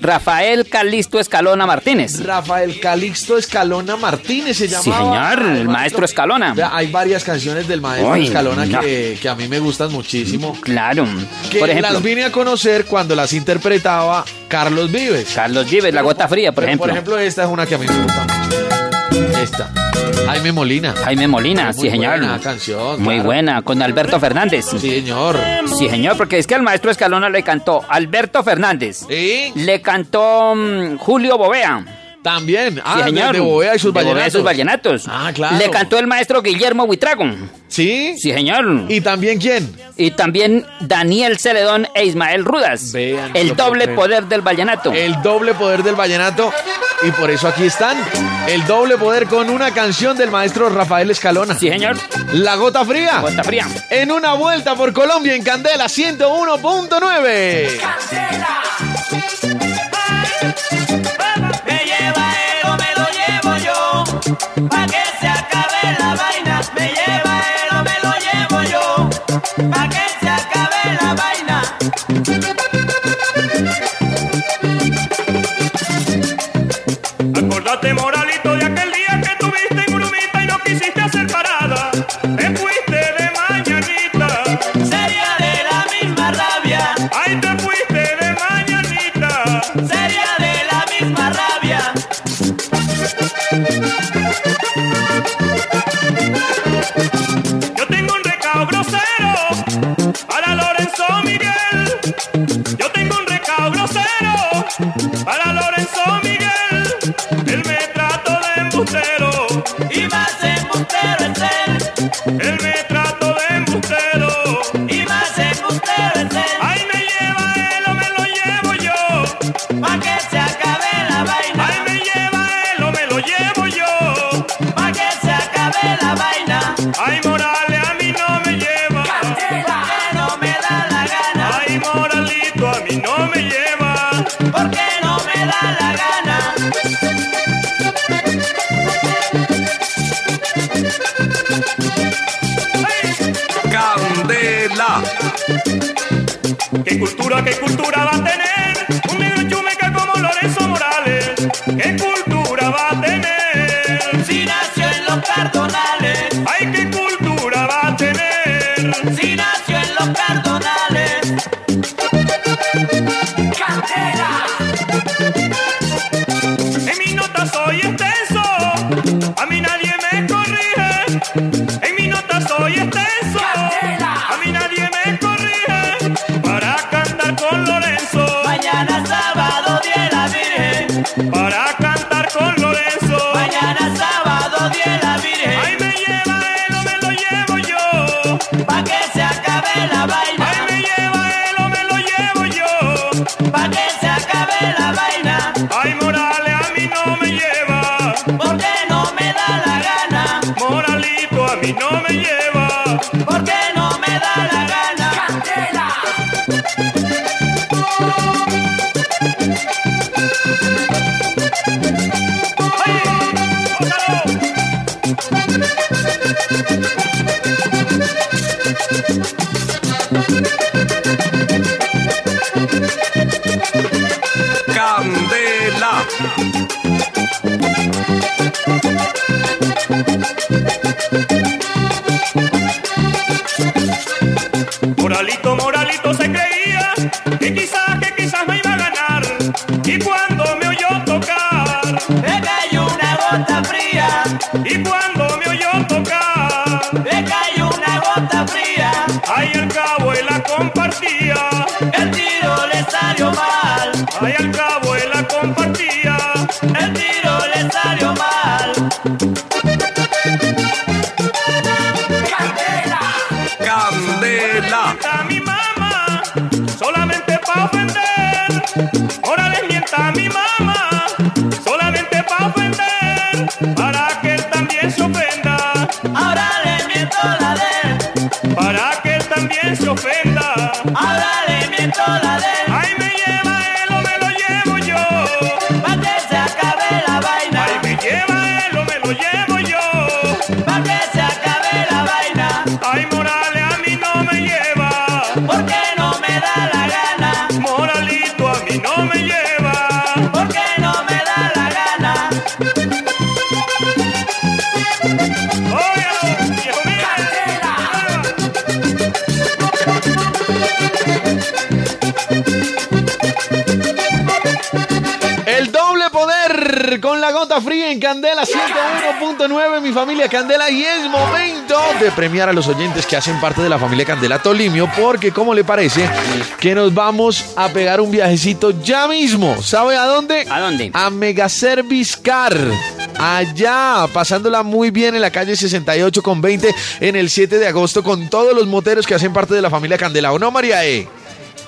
Rafael Calisto Escalona Martínez. Rafael Calixto Escalona Martínez se Sí, llamaba. señor, el maestro Escalona. Hay varias canciones del maestro Escalona no. que, que a mí me gustan muchísimo. Claro. Que Por ejemplo, las vine a conocer cuando las interpretaba Carlos Vives. Carlos Vives, La Gota Fría, por ejemplo. Por ejemplo, esta es una que a mí me gusta mucho. Esta. Jaime Molina. Jaime Molina, Muy sí, señor. buena canción, Muy claro. buena, con Alberto Fernández. Sí, señor. Sí, señor, porque es que al maestro Escalona le cantó Alberto Fernández. ¿Sí? Le cantó mm, Julio Bovea. También. Ah, sí, señor. de Bovea y sus De Bovea y vallenatos. sus vallenatos. Ah, claro. Le cantó el maestro Guillermo Buitrago. ¿Sí? Sí, señor. ¿Y también quién? Y también Daniel Celedón e Ismael Rudas. Vean, el doble poder del vallenato. El doble poder del vallenato. Y por eso aquí están. El doble poder con una canción del maestro Rafael Escalona. Sí, señor. La gota fría. Gota fría. En una vuelta por Colombia en Candela 101.9. Me pa' que se acabe la vaina. Me lleva él o me lo llevo yo, pa' que se acabe la vaina. Nota soy extenso. A mí nadie me corrige. Para cantar con Lorenzo. Mañana sábado día la Virgen. Para cantar fría en Candela 101.9, mi familia Candela. Y es momento de premiar a los oyentes que hacen parte de la familia Candela Tolimio, porque, ¿cómo le parece que nos vamos a pegar un viajecito ya mismo? ¿Sabe a dónde? ¿A dónde? A Mega Service Car. Allá, pasándola muy bien en la calle 68 con 20 en el 7 de agosto con todos los moteros que hacen parte de la familia Candela. ¿O no, María E?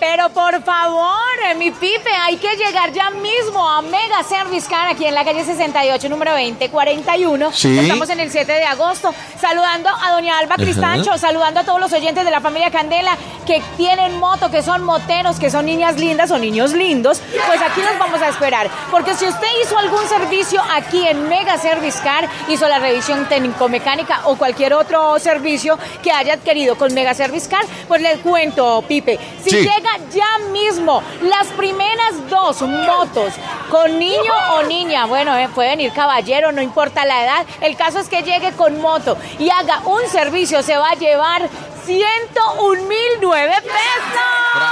Pero por favor, eh, mi Pipe, hay que llegar ya mismo a Mega Service Car aquí en la calle 68, número 2041. Sí. Estamos en el 7 de agosto. Saludando a doña Alba Cristancho, saludando a todos los oyentes de la familia Candela que tienen moto, que son moteros, que son niñas lindas o niños lindos. Pues aquí nos vamos a esperar. Porque si usted hizo algún servicio aquí en Mega Service Car, hizo la revisión técnico-mecánica o cualquier otro servicio que haya adquirido con Mega Service Car, pues les cuento, Pipe. Si Sí. llega ya mismo. Las primeras dos motos con niño o niña, bueno, eh, puede venir caballero, no importa la edad, el caso es que llegue con moto y haga un servicio, se va a llevar 101 mil nueve pesos.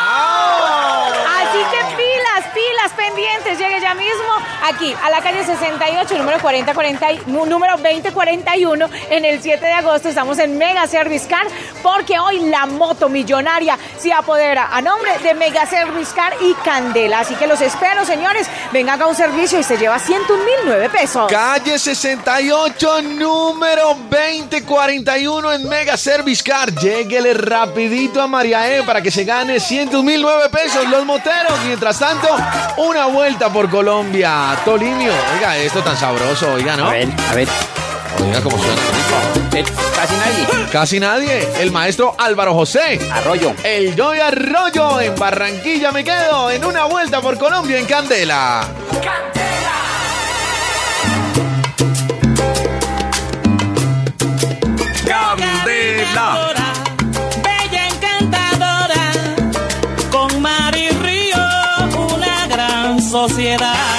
Así que pilas, pilas pendientes, llegue ya mismo aquí a la calle 68, número 40, 40, y- nu- número 2041, en el 7 de agosto estamos en Mega Service Car, porque hoy la moto millonaria se apodera a nombre de Mega Service Car y Candela. Así que los espero, señores, vengan a un servicio y se lleva 101 mil nueve pesos. Calle 68, número 2041 en Mega Service Car. Péguele rapidito a María E para que se gane 100 mil nueve pesos los moteros. Mientras tanto, una vuelta por Colombia. Tolimio, oiga, esto tan sabroso, oiga, ¿no? A ver, a ver. Oiga cómo suena. Eh, casi nadie. Casi nadie. El maestro Álvaro José. Arroyo. El Joy Arroyo. En Barranquilla me quedo. En una vuelta por Colombia en Candela. ¡Candela! ¡Candela! sociedad.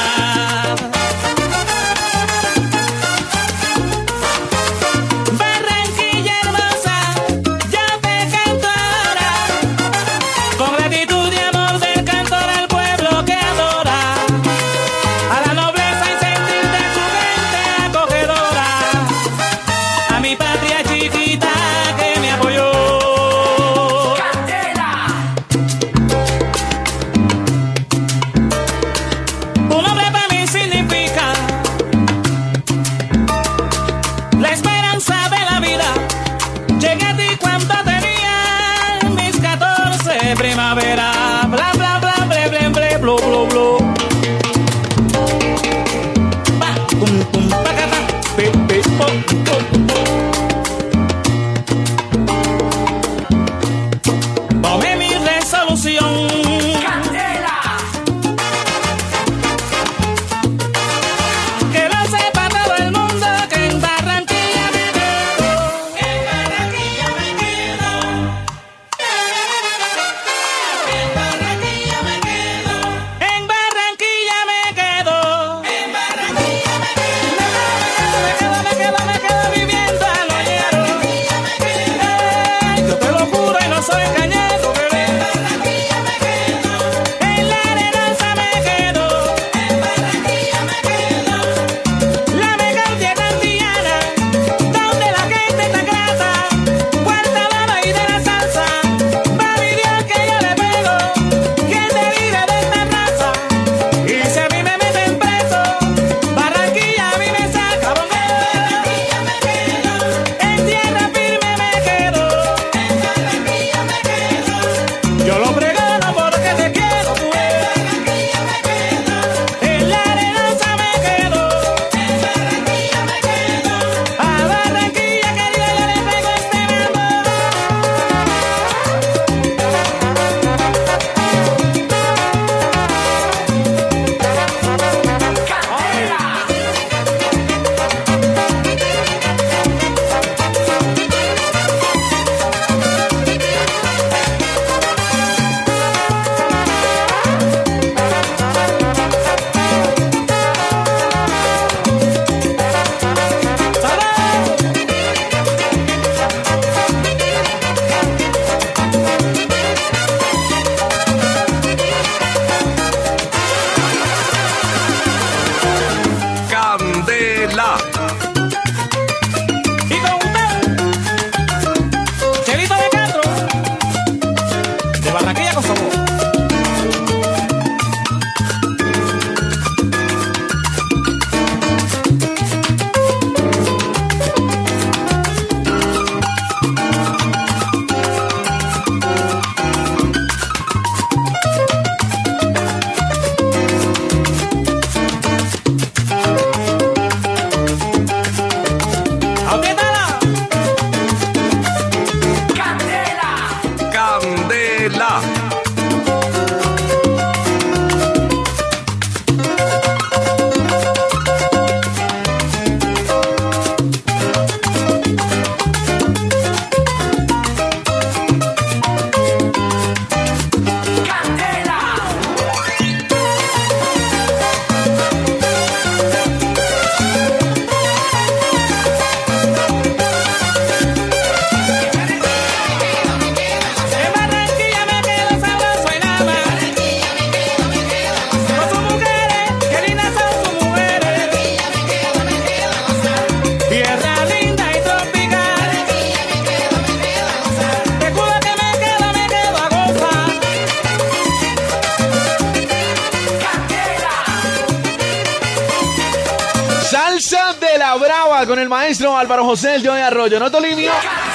Álvaro José, el de Arroyo. ¿No, Tolinio?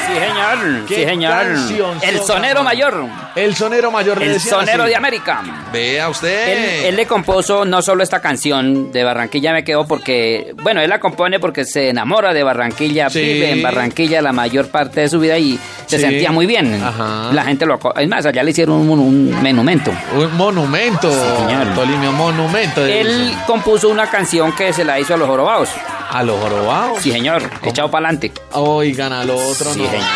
Sí, señor. Sí, señor. El sonero mayor. El sonero mayor. El sonero de América. Vea usted. Él, le compuso no solo esta canción de Barranquilla me quedó porque, bueno, él la compone porque se enamora de Barranquilla, vive en Barranquilla la mayor parte de su vida y se sentía muy bien. Ajá. La gente lo... Es más, allá le hicieron un, monumento. Un monumento. Sí, señor. Tolimio, monumento. Él compuso una canción que se la hizo a los jorobados. A los jorobados. Sí, señor. Echado para adelante. Oigan, al otro Sí, no. señor.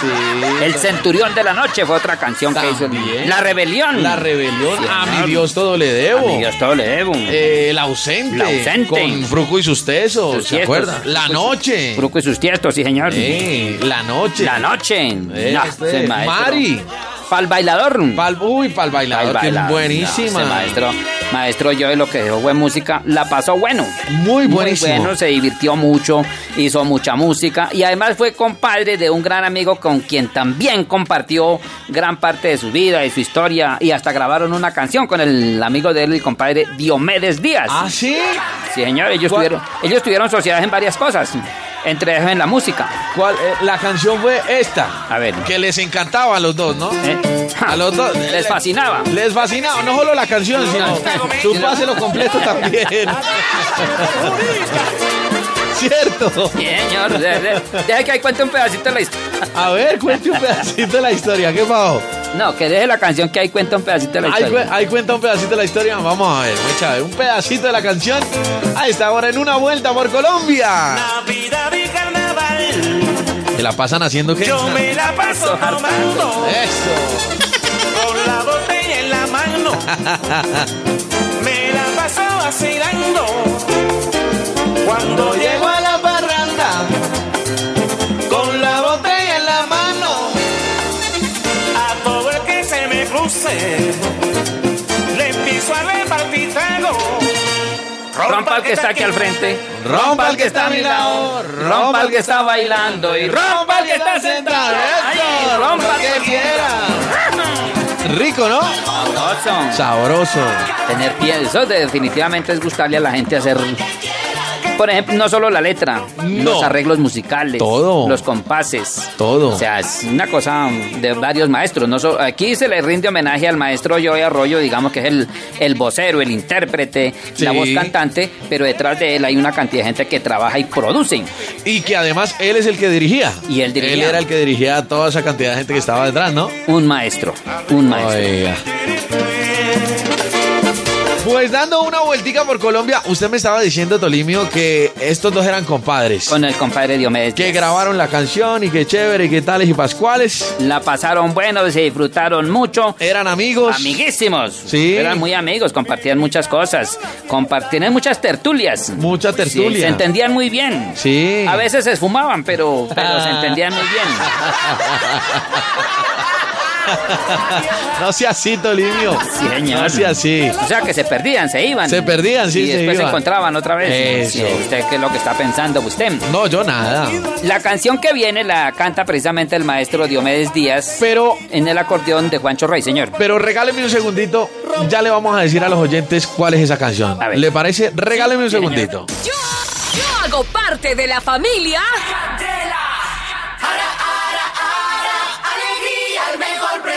Sí. El Centurión de la Noche fue otra canción que hizo. La Rebelión. La rebelión. Sí, a mi Dios todo le debo. A mi Dios todo le debo. Eh, el ausente. El ausente. Con Fruco y sus tesos. Sus ¿Se acuerdan? La noche. Fruco y sus tiestos, sí, señor. Eh, la noche. La noche. Eh, No, este, maestro. Mari. Pa'l bailador. Pal, uy, pa'l bailador. Pa'l que es bailador. buenísima. No, maestro, maestro yo lo que dejó fue música, la pasó bueno. Muy buenísimo. bueno, se divirtió mucho, hizo mucha música y además fue compadre de un gran amigo con quien también compartió gran parte de su vida y su historia y hasta grabaron una canción con el amigo de él, el compadre Diomedes Díaz. ¿Ah, sí? Sí, señor, ellos ¿Cuál? tuvieron, ellos tuvieron sociedades en varias cosas, entre ellas en la música. ¿Cuál? Eh, la canción fue esta. A ver. Que les encantaba a los dos, ¿no? ¿eh? A los dos. Les fascinaba. Les fascinaba, no solo la canción, sino su pase lo completo también. Cierto. Señor, de- de- deja que ahí cuente un pedacito de la historia. A ver, cuente un pedacito de la historia. ¿Qué pasó? No, que deje la canción que ahí cuenta un pedacito de la Ahí, historia. cu- ahí cuenta un pedacito de la historia. Vamos a ver, mucha ver, un pedacito de la canción. A esta hora en una vuelta por Colombia. Navidad y carnaval, ¿Se la pasan haciendo qué? yo me la paso tomando Eso. con la botella en la mano. Me la paso vacilando cuando Llego a la Le empiezo a. Rompa el que está aquí al frente. Rompa el que está a mi lado. Rompa el que está bailando. Y rompa el que está sentado. Ay, rompa el que quiera. Rico, ¿no? Sabroso. Tener pie. Eso definitivamente es gustarle a la gente hacer. Por ejemplo, no solo la letra, No. los arreglos musicales, Todo. los compases. Todo. O sea, es una cosa de varios maestros. No so- aquí se le rinde homenaje al maestro Joey Arroyo, digamos que es el, el vocero, el intérprete, la voz cantante, pero detrás de él hay una cantidad de gente que trabaja y produce. Y que además él es el que dirigía. Y él dirigía. Él era el que dirigía a toda esa cantidad de gente que estaba detrás, ¿no? Un maestro, un maestro. Oiga. Pues dando una vueltica por Colombia, usted me estaba diciendo, Tolimio, que estos dos eran compadres. Con el compadre Diomedes. Que grabaron la canción y que chévere y que tales y pascuales. La pasaron bueno, se disfrutaron mucho. Eran amigos. Amiguísimos. Sí. Eran muy amigos, compartían muchas cosas. Compartían muchas tertulias. Mucha Sí, tertulia. se entendían muy bien. Sí. A veces se esfumaban, pero, pero se entendían muy bien. no sea así, Tolimio. Sí, señor. No sea así. O sea, que se perdían, se iban. Se perdían, sí, Y se después se iban. encontraban otra vez. Eso. Sí, ¿Usted qué es lo que está pensando usted? No, yo nada. La canción que viene la canta precisamente el maestro Diomedes Díaz Pero, en el acordeón de Juancho Rey, señor. pero regáleme un segundito. Ya le vamos a decir a los oyentes cuál es esa canción. A ver. ¿Le parece? Regáleme un segundito. Yo, yo hago parte de la familia.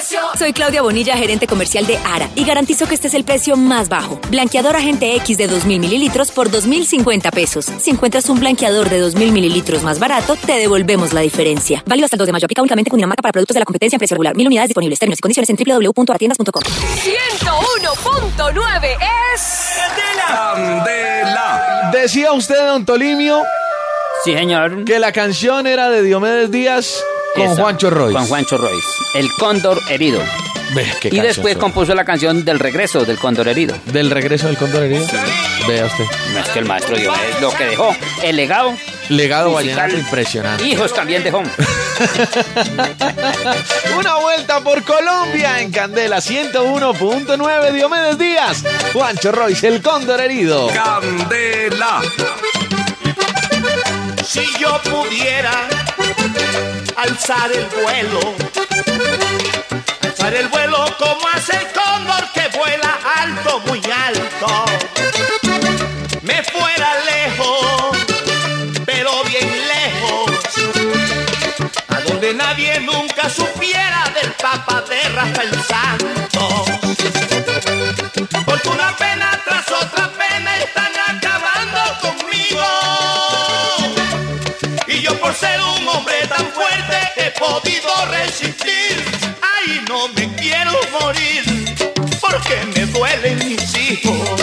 Precio. Soy Claudia Bonilla, gerente comercial de ARA, y garantizo que este es el precio más bajo. Blanqueador Agente X de 2.000 mililitros por 2.050 pesos. Si encuentras un blanqueador de 2.000 mililitros más barato, te devolvemos la diferencia. Válido hasta el 2 de mayo. Aplica únicamente con Dinamarca para productos de la competencia en precio regular. Mil unidades disponibles. Términos y condiciones en www.aratiendas.com. 101.9 es... Candela. Decía usted, don Tolimio, Sí, señor. que la canción era de Diomedes Díaz con Esa, Juancho Royce. Con Juancho Royce. El cóndor herido. Ve, qué Y después compuso la canción del regreso del cóndor herido. Del regreso del cóndor herido. Vea usted. No es que el maestro Diomedes lo que dejó, el legado. Legado musical, vallenato impresionante. Hijos también dejó. Una vuelta por Colombia en Candela 101.9 Diomedes Díaz. Juancho Royce, el cóndor herido. Candela. Si yo pudiera alzar el vuelo, alzar el vuelo como hace el cóndor que vuela alto, muy alto, me fuera lejos, pero bien lejos, a donde tapadera hasta el santo. Porque una pena tras otra pena están acabando conmigo. Y yo por ser un hombre tan podido resistir. Ay, no me quiero morir porque me duelen mis hijos.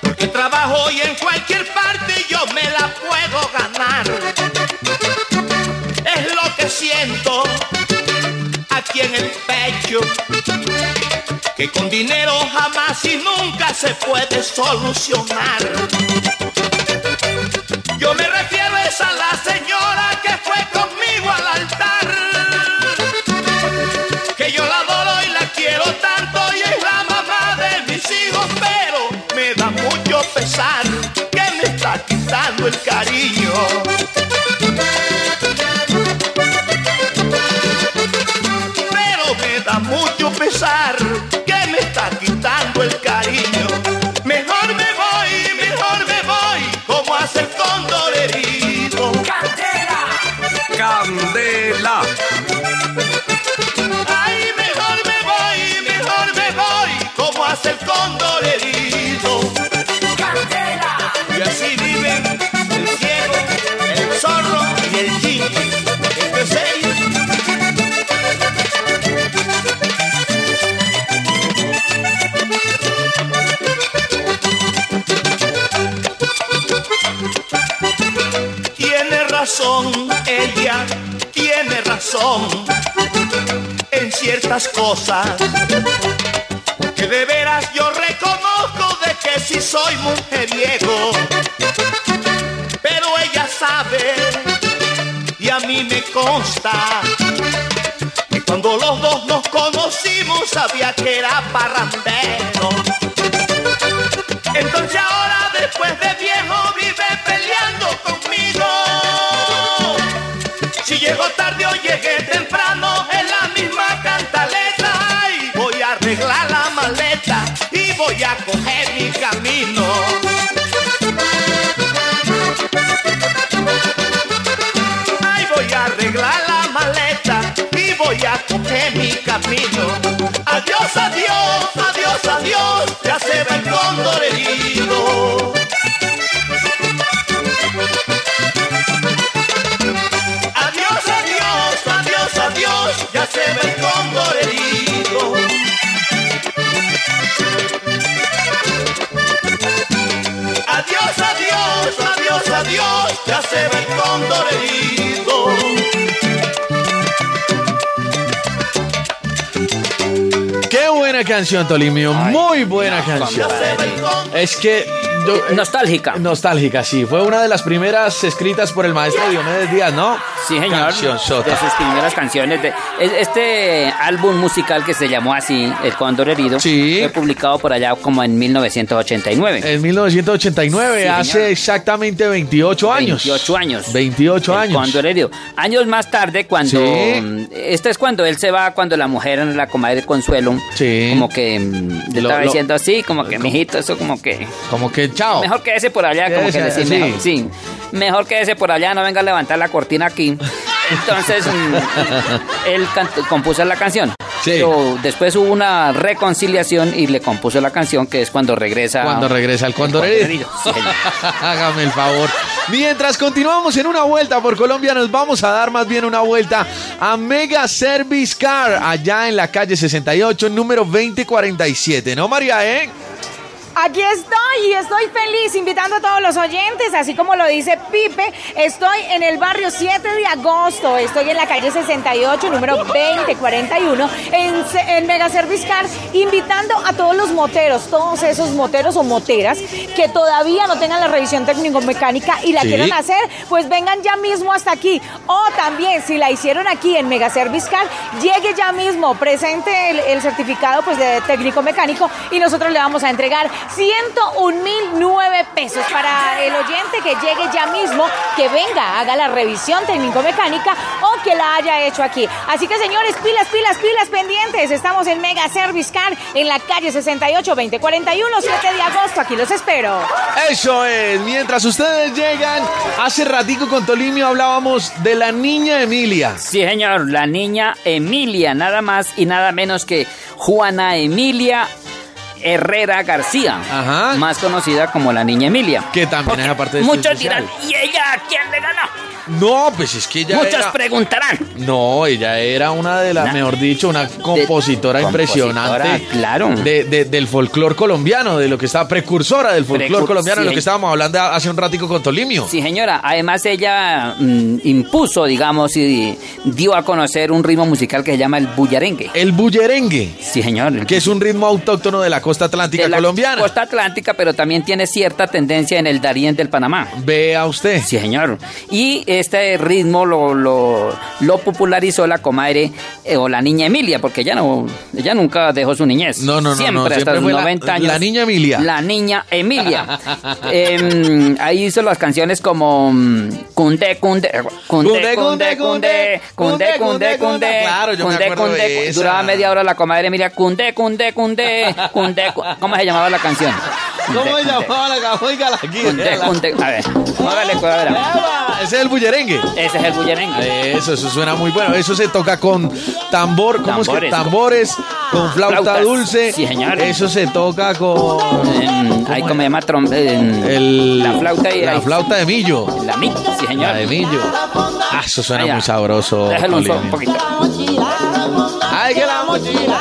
Porque trabajo y en cualquier parte yo me la puedo ganar. Es lo que siento aquí en el pecho. Que con dinero jamás y nunca se puede solucionar. Yo me refiero es a la señora pesar que me está quitando el cariño. Cosas que de veras yo reconozco de que sí soy mujeriego. Pero ella sabe y a mí me consta que cuando los dos nos conocimos sabía que era parrandero. Adiós, adiós, canción, Tolimio. Muy buena canción. Es que. nostálgica. Nostálgica, sí. Fue una de las primeras escritas por el maestro Diomedes Díaz, ¿no? Sí, señor. De sus primeras canciones. De, es- este álbum musical que se llamó así, El Cóndor Herido, fue publicado por allá como en 1989. En 1989, Sí, hace señor. exactamente 28 años. 28 años. 28 El años. Cóndor Herido. Años más tarde, cuando. Sí. es cuando él se va, cuando la mujer, la comadre Consuelo, como que mm, le Lo- estaba lo- diciendo así, como que, mijito, eso como que. Como que chao. Mejor quédese por allá, como que decir, sí. mejor, sí, mejor quédese por allá, no venga a levantar la cortina aquí. Entonces, mm, él compuso la canción. Pero después hubo una reconciliación y le compuso la canción que es cuando regresa. Cuando regresa herido. herido, sí. Hágame el favor. Mientras continuamos en una vuelta por Colombia, nos vamos a dar más bien una vuelta a Mega Service Car, allá en la calle 68, número 2047. ¿No, María, eh? Aquí estoy y estoy feliz invitando a todos los oyentes, así como lo dice Pipe. Estoy en el barrio 7 de agosto, estoy en la calle 68, número 2041, en, en Mega Service Car, invitando a todos los moteros, todos esos moteros o moteras que todavía no tengan la revisión técnico-mecánica y la Sí. quieran hacer, pues vengan ya mismo hasta aquí. O también, si la hicieron aquí en Mega Service Car, llegue ya mismo, presente el, el certificado pues, de técnico-mecánico y nosotros le vamos a entregar 101.009 pesos para el oyente que llegue ya mismo, que venga, haga la revisión técnico-mecánica o que la haya hecho aquí. Así que señores, pilas, pilas, pilas pendientes. Estamos en Mega Service Car en la calle 68 2041, 7 de agosto. Aquí los espero. Eso es, mientras ustedes llegan, hace ratico con Tolimio hablábamos de la niña Emilia. Sí, señor, la niña Emilia, nada más y nada menos que Juana Emilia Herrera García, más conocida como la niña Emilia. Que también es aparte de Muchos este dirán, especial. ¿y ella a quién le ganó? No, pues es que ella Muchos era- preguntarán. No, ella era una de las, Una- mejor dicho, una compositora impresionante. compositora, claro. de- de- del folclore colombiano, de lo que estaba precursora del folclore Precur- colombiano, de lo que estábamos hablando hace un ratico con Tolimio. Sí, señora. Además, ella mm, impuso, digamos, y dio a conocer un ritmo musical que se llama el bullarengue. El bullerengue. Sí, señor. Que es un ritmo autóctono de la costa atlántica colombiana. Costa atlántica, pero también tiene cierta tendencia en el Darién del Panamá. Vea usted. Sí, señor. Y este ritmo lo, popularizó la comadre o la niña Emilia, porque ella, no, ella nunca dejó su niñez. No, no, no. no siempre hasta los 90 años. La niña Emilia. La niña Emilia. ahí hizo las canciones como Cunde, Cunde, Cunde, Cunde, Cunde, Cunde, Cunde, Cunde. Claro, yo me acuerdo de esa. Duraba media hora la comadre Emilia, Cunde, Cunde, Cunde, Cunde. ¿Cómo se llamaba la canción? ¿Cómo se llamaba la Oígala aquí. Cunde, véala. Cunde. A ver, hágale, a ver. Ese es el bullerengue. Ese es el bullerengue. Eso, eso suena muy bueno. Eso se toca con tambor, ¿cómo es que? Tambores. Tambores, con flauta Flautas. dulce. Sí, señor. Eso se toca con ahí como se llama el, la flauta y la ahí- flauta de millo. La mi, sí señor. La de millo. Ah, eso suena Allá. muy sabroso. Déjalo un poquito. Ay, que la mochila.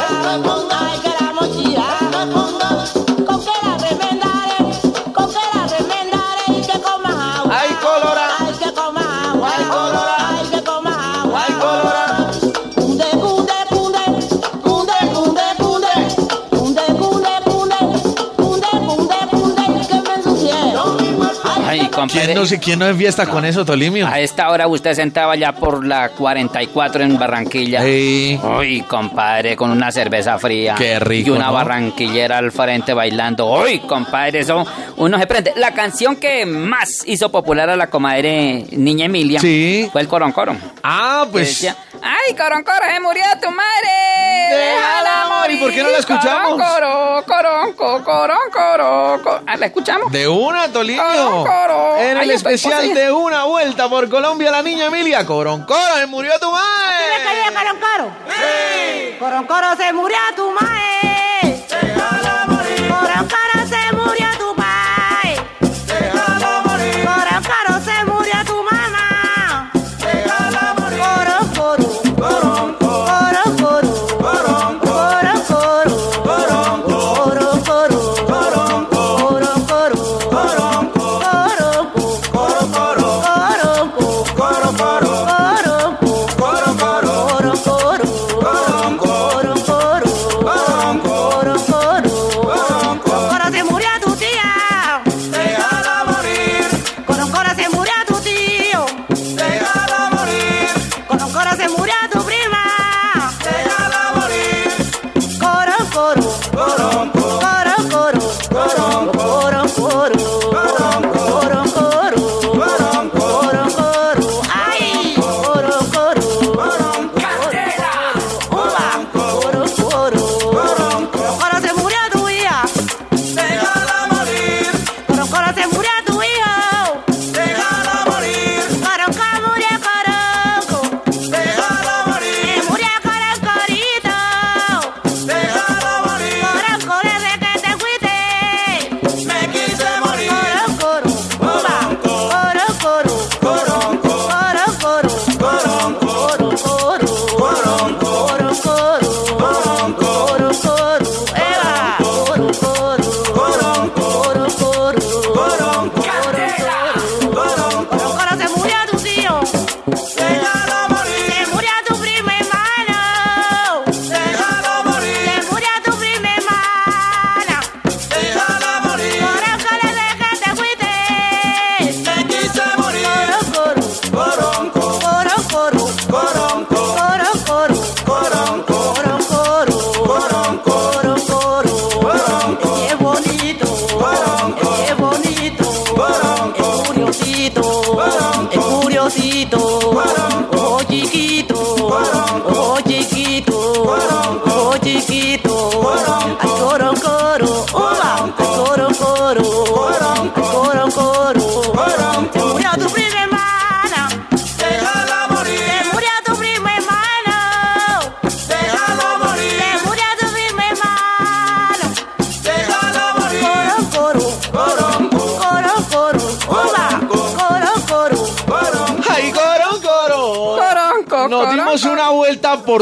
Compadre. ¿Quién no, ¿Quién no es fiesta con eso, Tolimio? A esta hora usted sentaba ya por la 44 en Barranquilla. Sí. Uy, compadre, con una cerveza fría. Qué rico, Y una ¿no? barranquillera al frente bailando. Uy, compadre, eso uno se prende. La canción que más hizo popular a la comadre Niña Emilia Sí. fue el Coron Coron. Ah, pues. ¡Ay, Coroncoro, se murió tu madre! ¡Déjala morir! ¿Y por qué no la escuchamos? Coroncoro, Coronco, Coroncoro. Ah, ¿La escuchamos? De una, Tolino. Coroncoro. En el especial de una vuelta por Colombia, la niña Emilia. Coroncoro, se murió tu madre. ¿Tienes que ir Coroncoro? ¡Sí! Coroncoro, se murió tu madre.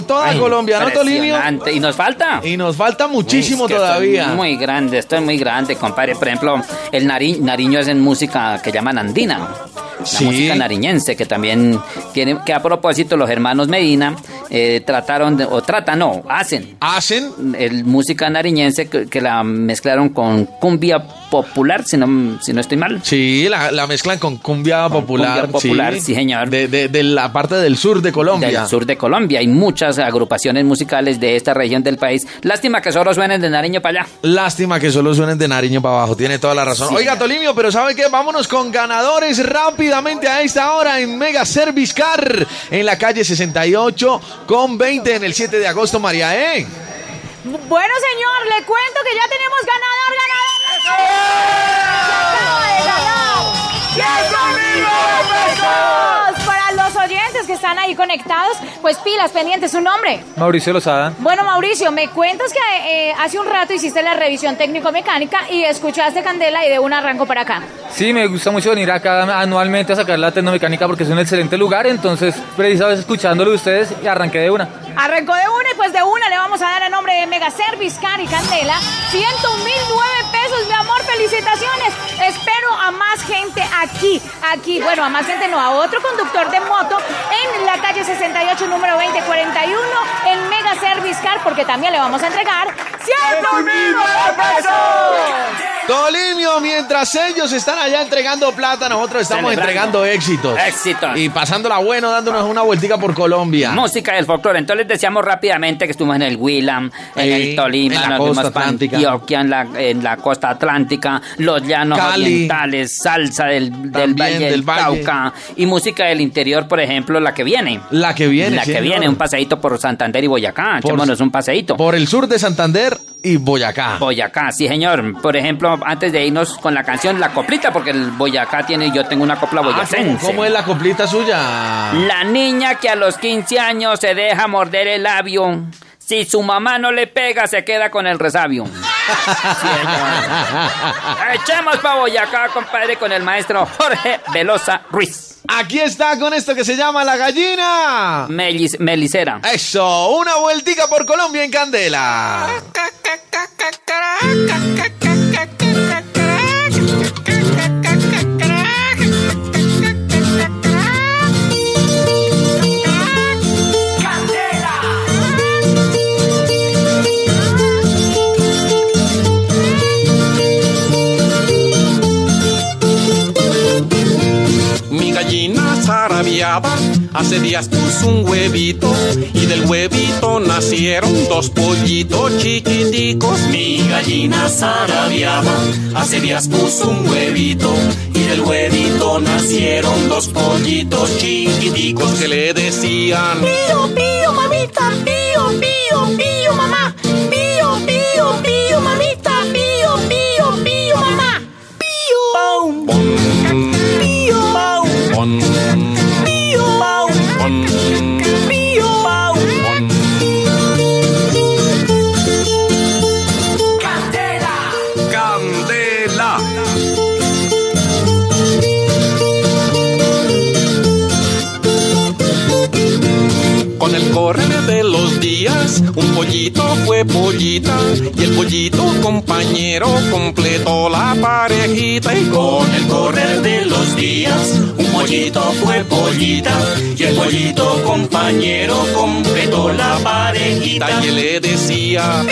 Toda Ay, Colombia, ¿no, Tolinio? Y nos falta. Y nos falta muchísimo Es que todavía. Esto es muy grande, esto es muy grande, compadre. Por ejemplo, el nari- nariño es en música que llaman andina. La Sí. música nariñense, que también tiene, que a propósito los hermanos Medina eh, trataron, de- o tratan, no, hacen. ¿Hacen? El música nariñense que, que la mezclaron con cumbia popular, si no, si no estoy mal. Sí, la, la mezclan con cumbia popular. cumbia popular, sí, señor. De, de- de la parte del sur de Colombia. Del sur de Colombia. Hay muchas agrupaciones musicales de esta región del país. Lástima que solo suenen de Nariño para allá. Lástima que solo suenen de Nariño para abajo, tiene toda la razón. Sí, Oiga, señor. Tolimio, pero ¿sabe qué? Vámonos con ganadores rápidamente a esta hora en Mega Service Car, en la calle 68 con 20 en el 7 de agosto, María E. Bueno, señor, le cuento que ya tenemos ganador, ganador. Pesos! Para los oyentes que están ahí conectados, pues pilas pendientes, su nombre. Mauricio Lozada. Bueno, Mauricio, me cuentas que eh, hace un rato hiciste la revisión técnico-mecánica y escuchaste Candela y de un arranco para acá. Sí, me gusta mucho venir acá anualmente a sacar la tecnomecánica porque es un excelente lugar, entonces precisamente escuchándolo de ustedes y arranqué de una. Arrancó de una y pues de una le vamos a dar a nombre de Mega Service Car y Candela 101 mil nueve pesos, mi amor, felicitaciones. Espero a más gente aquí, aquí, bueno, a más gente no, a otro conductor de moto en la calle 68, número 2041, en Mega Service Car, porque también le vamos a entregar 101 mil pesos. Tolimio, mientras ellos están allá entregando plata, nosotros estamos Celebrando. entregando éxitos. Éxitos. Y pasándola bueno, dándonos una vueltica por Colombia. Música del folclore. Entonces les decíamos rápidamente que estuvimos en el Willam, en Ey, el Tolima, en la nos costa fuimos atlántica. Antioquia, en la, en la costa atlántica, los llanos Cali. orientales, salsa del, del También Valle del, del Valle. Cauca y música del interior, por ejemplo, la que viene. La que viene, La que señor. viene, un paseíto por Santander y Boyacá. Por- Echémonos un paseíto. Por el sur de Santander y Boyacá. Boyacá, sí señor. Por ejemplo, antes de irnos con la canción La Coplita, porque el Boyacá tiene, yo tengo una copla Ah, ¿cómo, boyacense. cómo es la coplita suya? La niña que a los 15 años se deja morder el labio. Si su mamá no le pega, se queda con el resabio. Sí. Echemos pa' Boyacá, compadre, con el maestro Jorge Velosa Ruiz. Aquí está con esto que se llama la gallina. Melis- melicera. Eso, una vueltica por Colombia en Candela. hace días puso un huevito y del huevito nacieron dos pollitos chiquiticos. Mi gallina zarabiaba, hace días puso un huevito y del huevito nacieron dos pollitos chiquiticos que le decían Pío, pío, mamita, pío, pío, pío, mamá. Pío, pío, pío, pollita y el pollito compañero completó la parejita y Con el correr de los días, un pollito fue pollita y el pollito compañero completó la parejita. y él le decía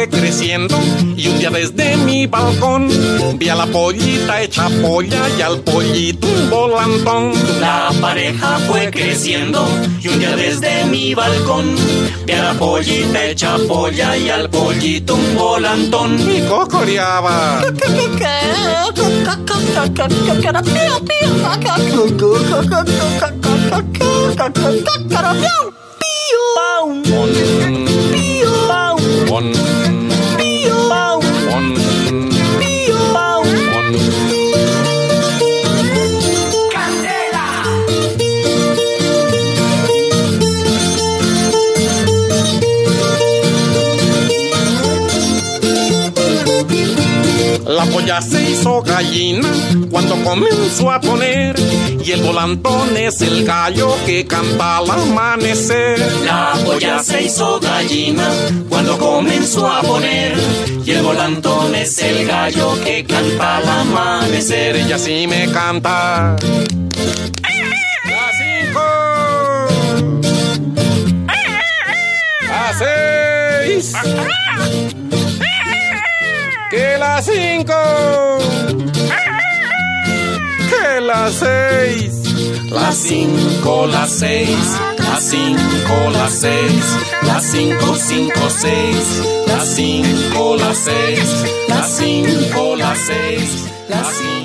fue creciendo y un día desde mi balcón vi a la pollita hecha polla y al pollito un volantón. La pareja fue creciendo y un día desde mi balcón vi a la pollita hecha polla y al pollito un volantón. Y cocoreaba. La polla se hizo gallina cuando comenzó a poner y el volantón es el gallo que canta al amanecer. La polla se hizo gallina cuando comenzó a poner y el volantón es el gallo que canta al amanecer. Ella sí me canta. Las seis. Que las cinco. Que las seis. Las cinco, las seis, las cinco, las seis, las cinco, cinco, seis, las cinco, las seis, las cinco, las seis, las cinco.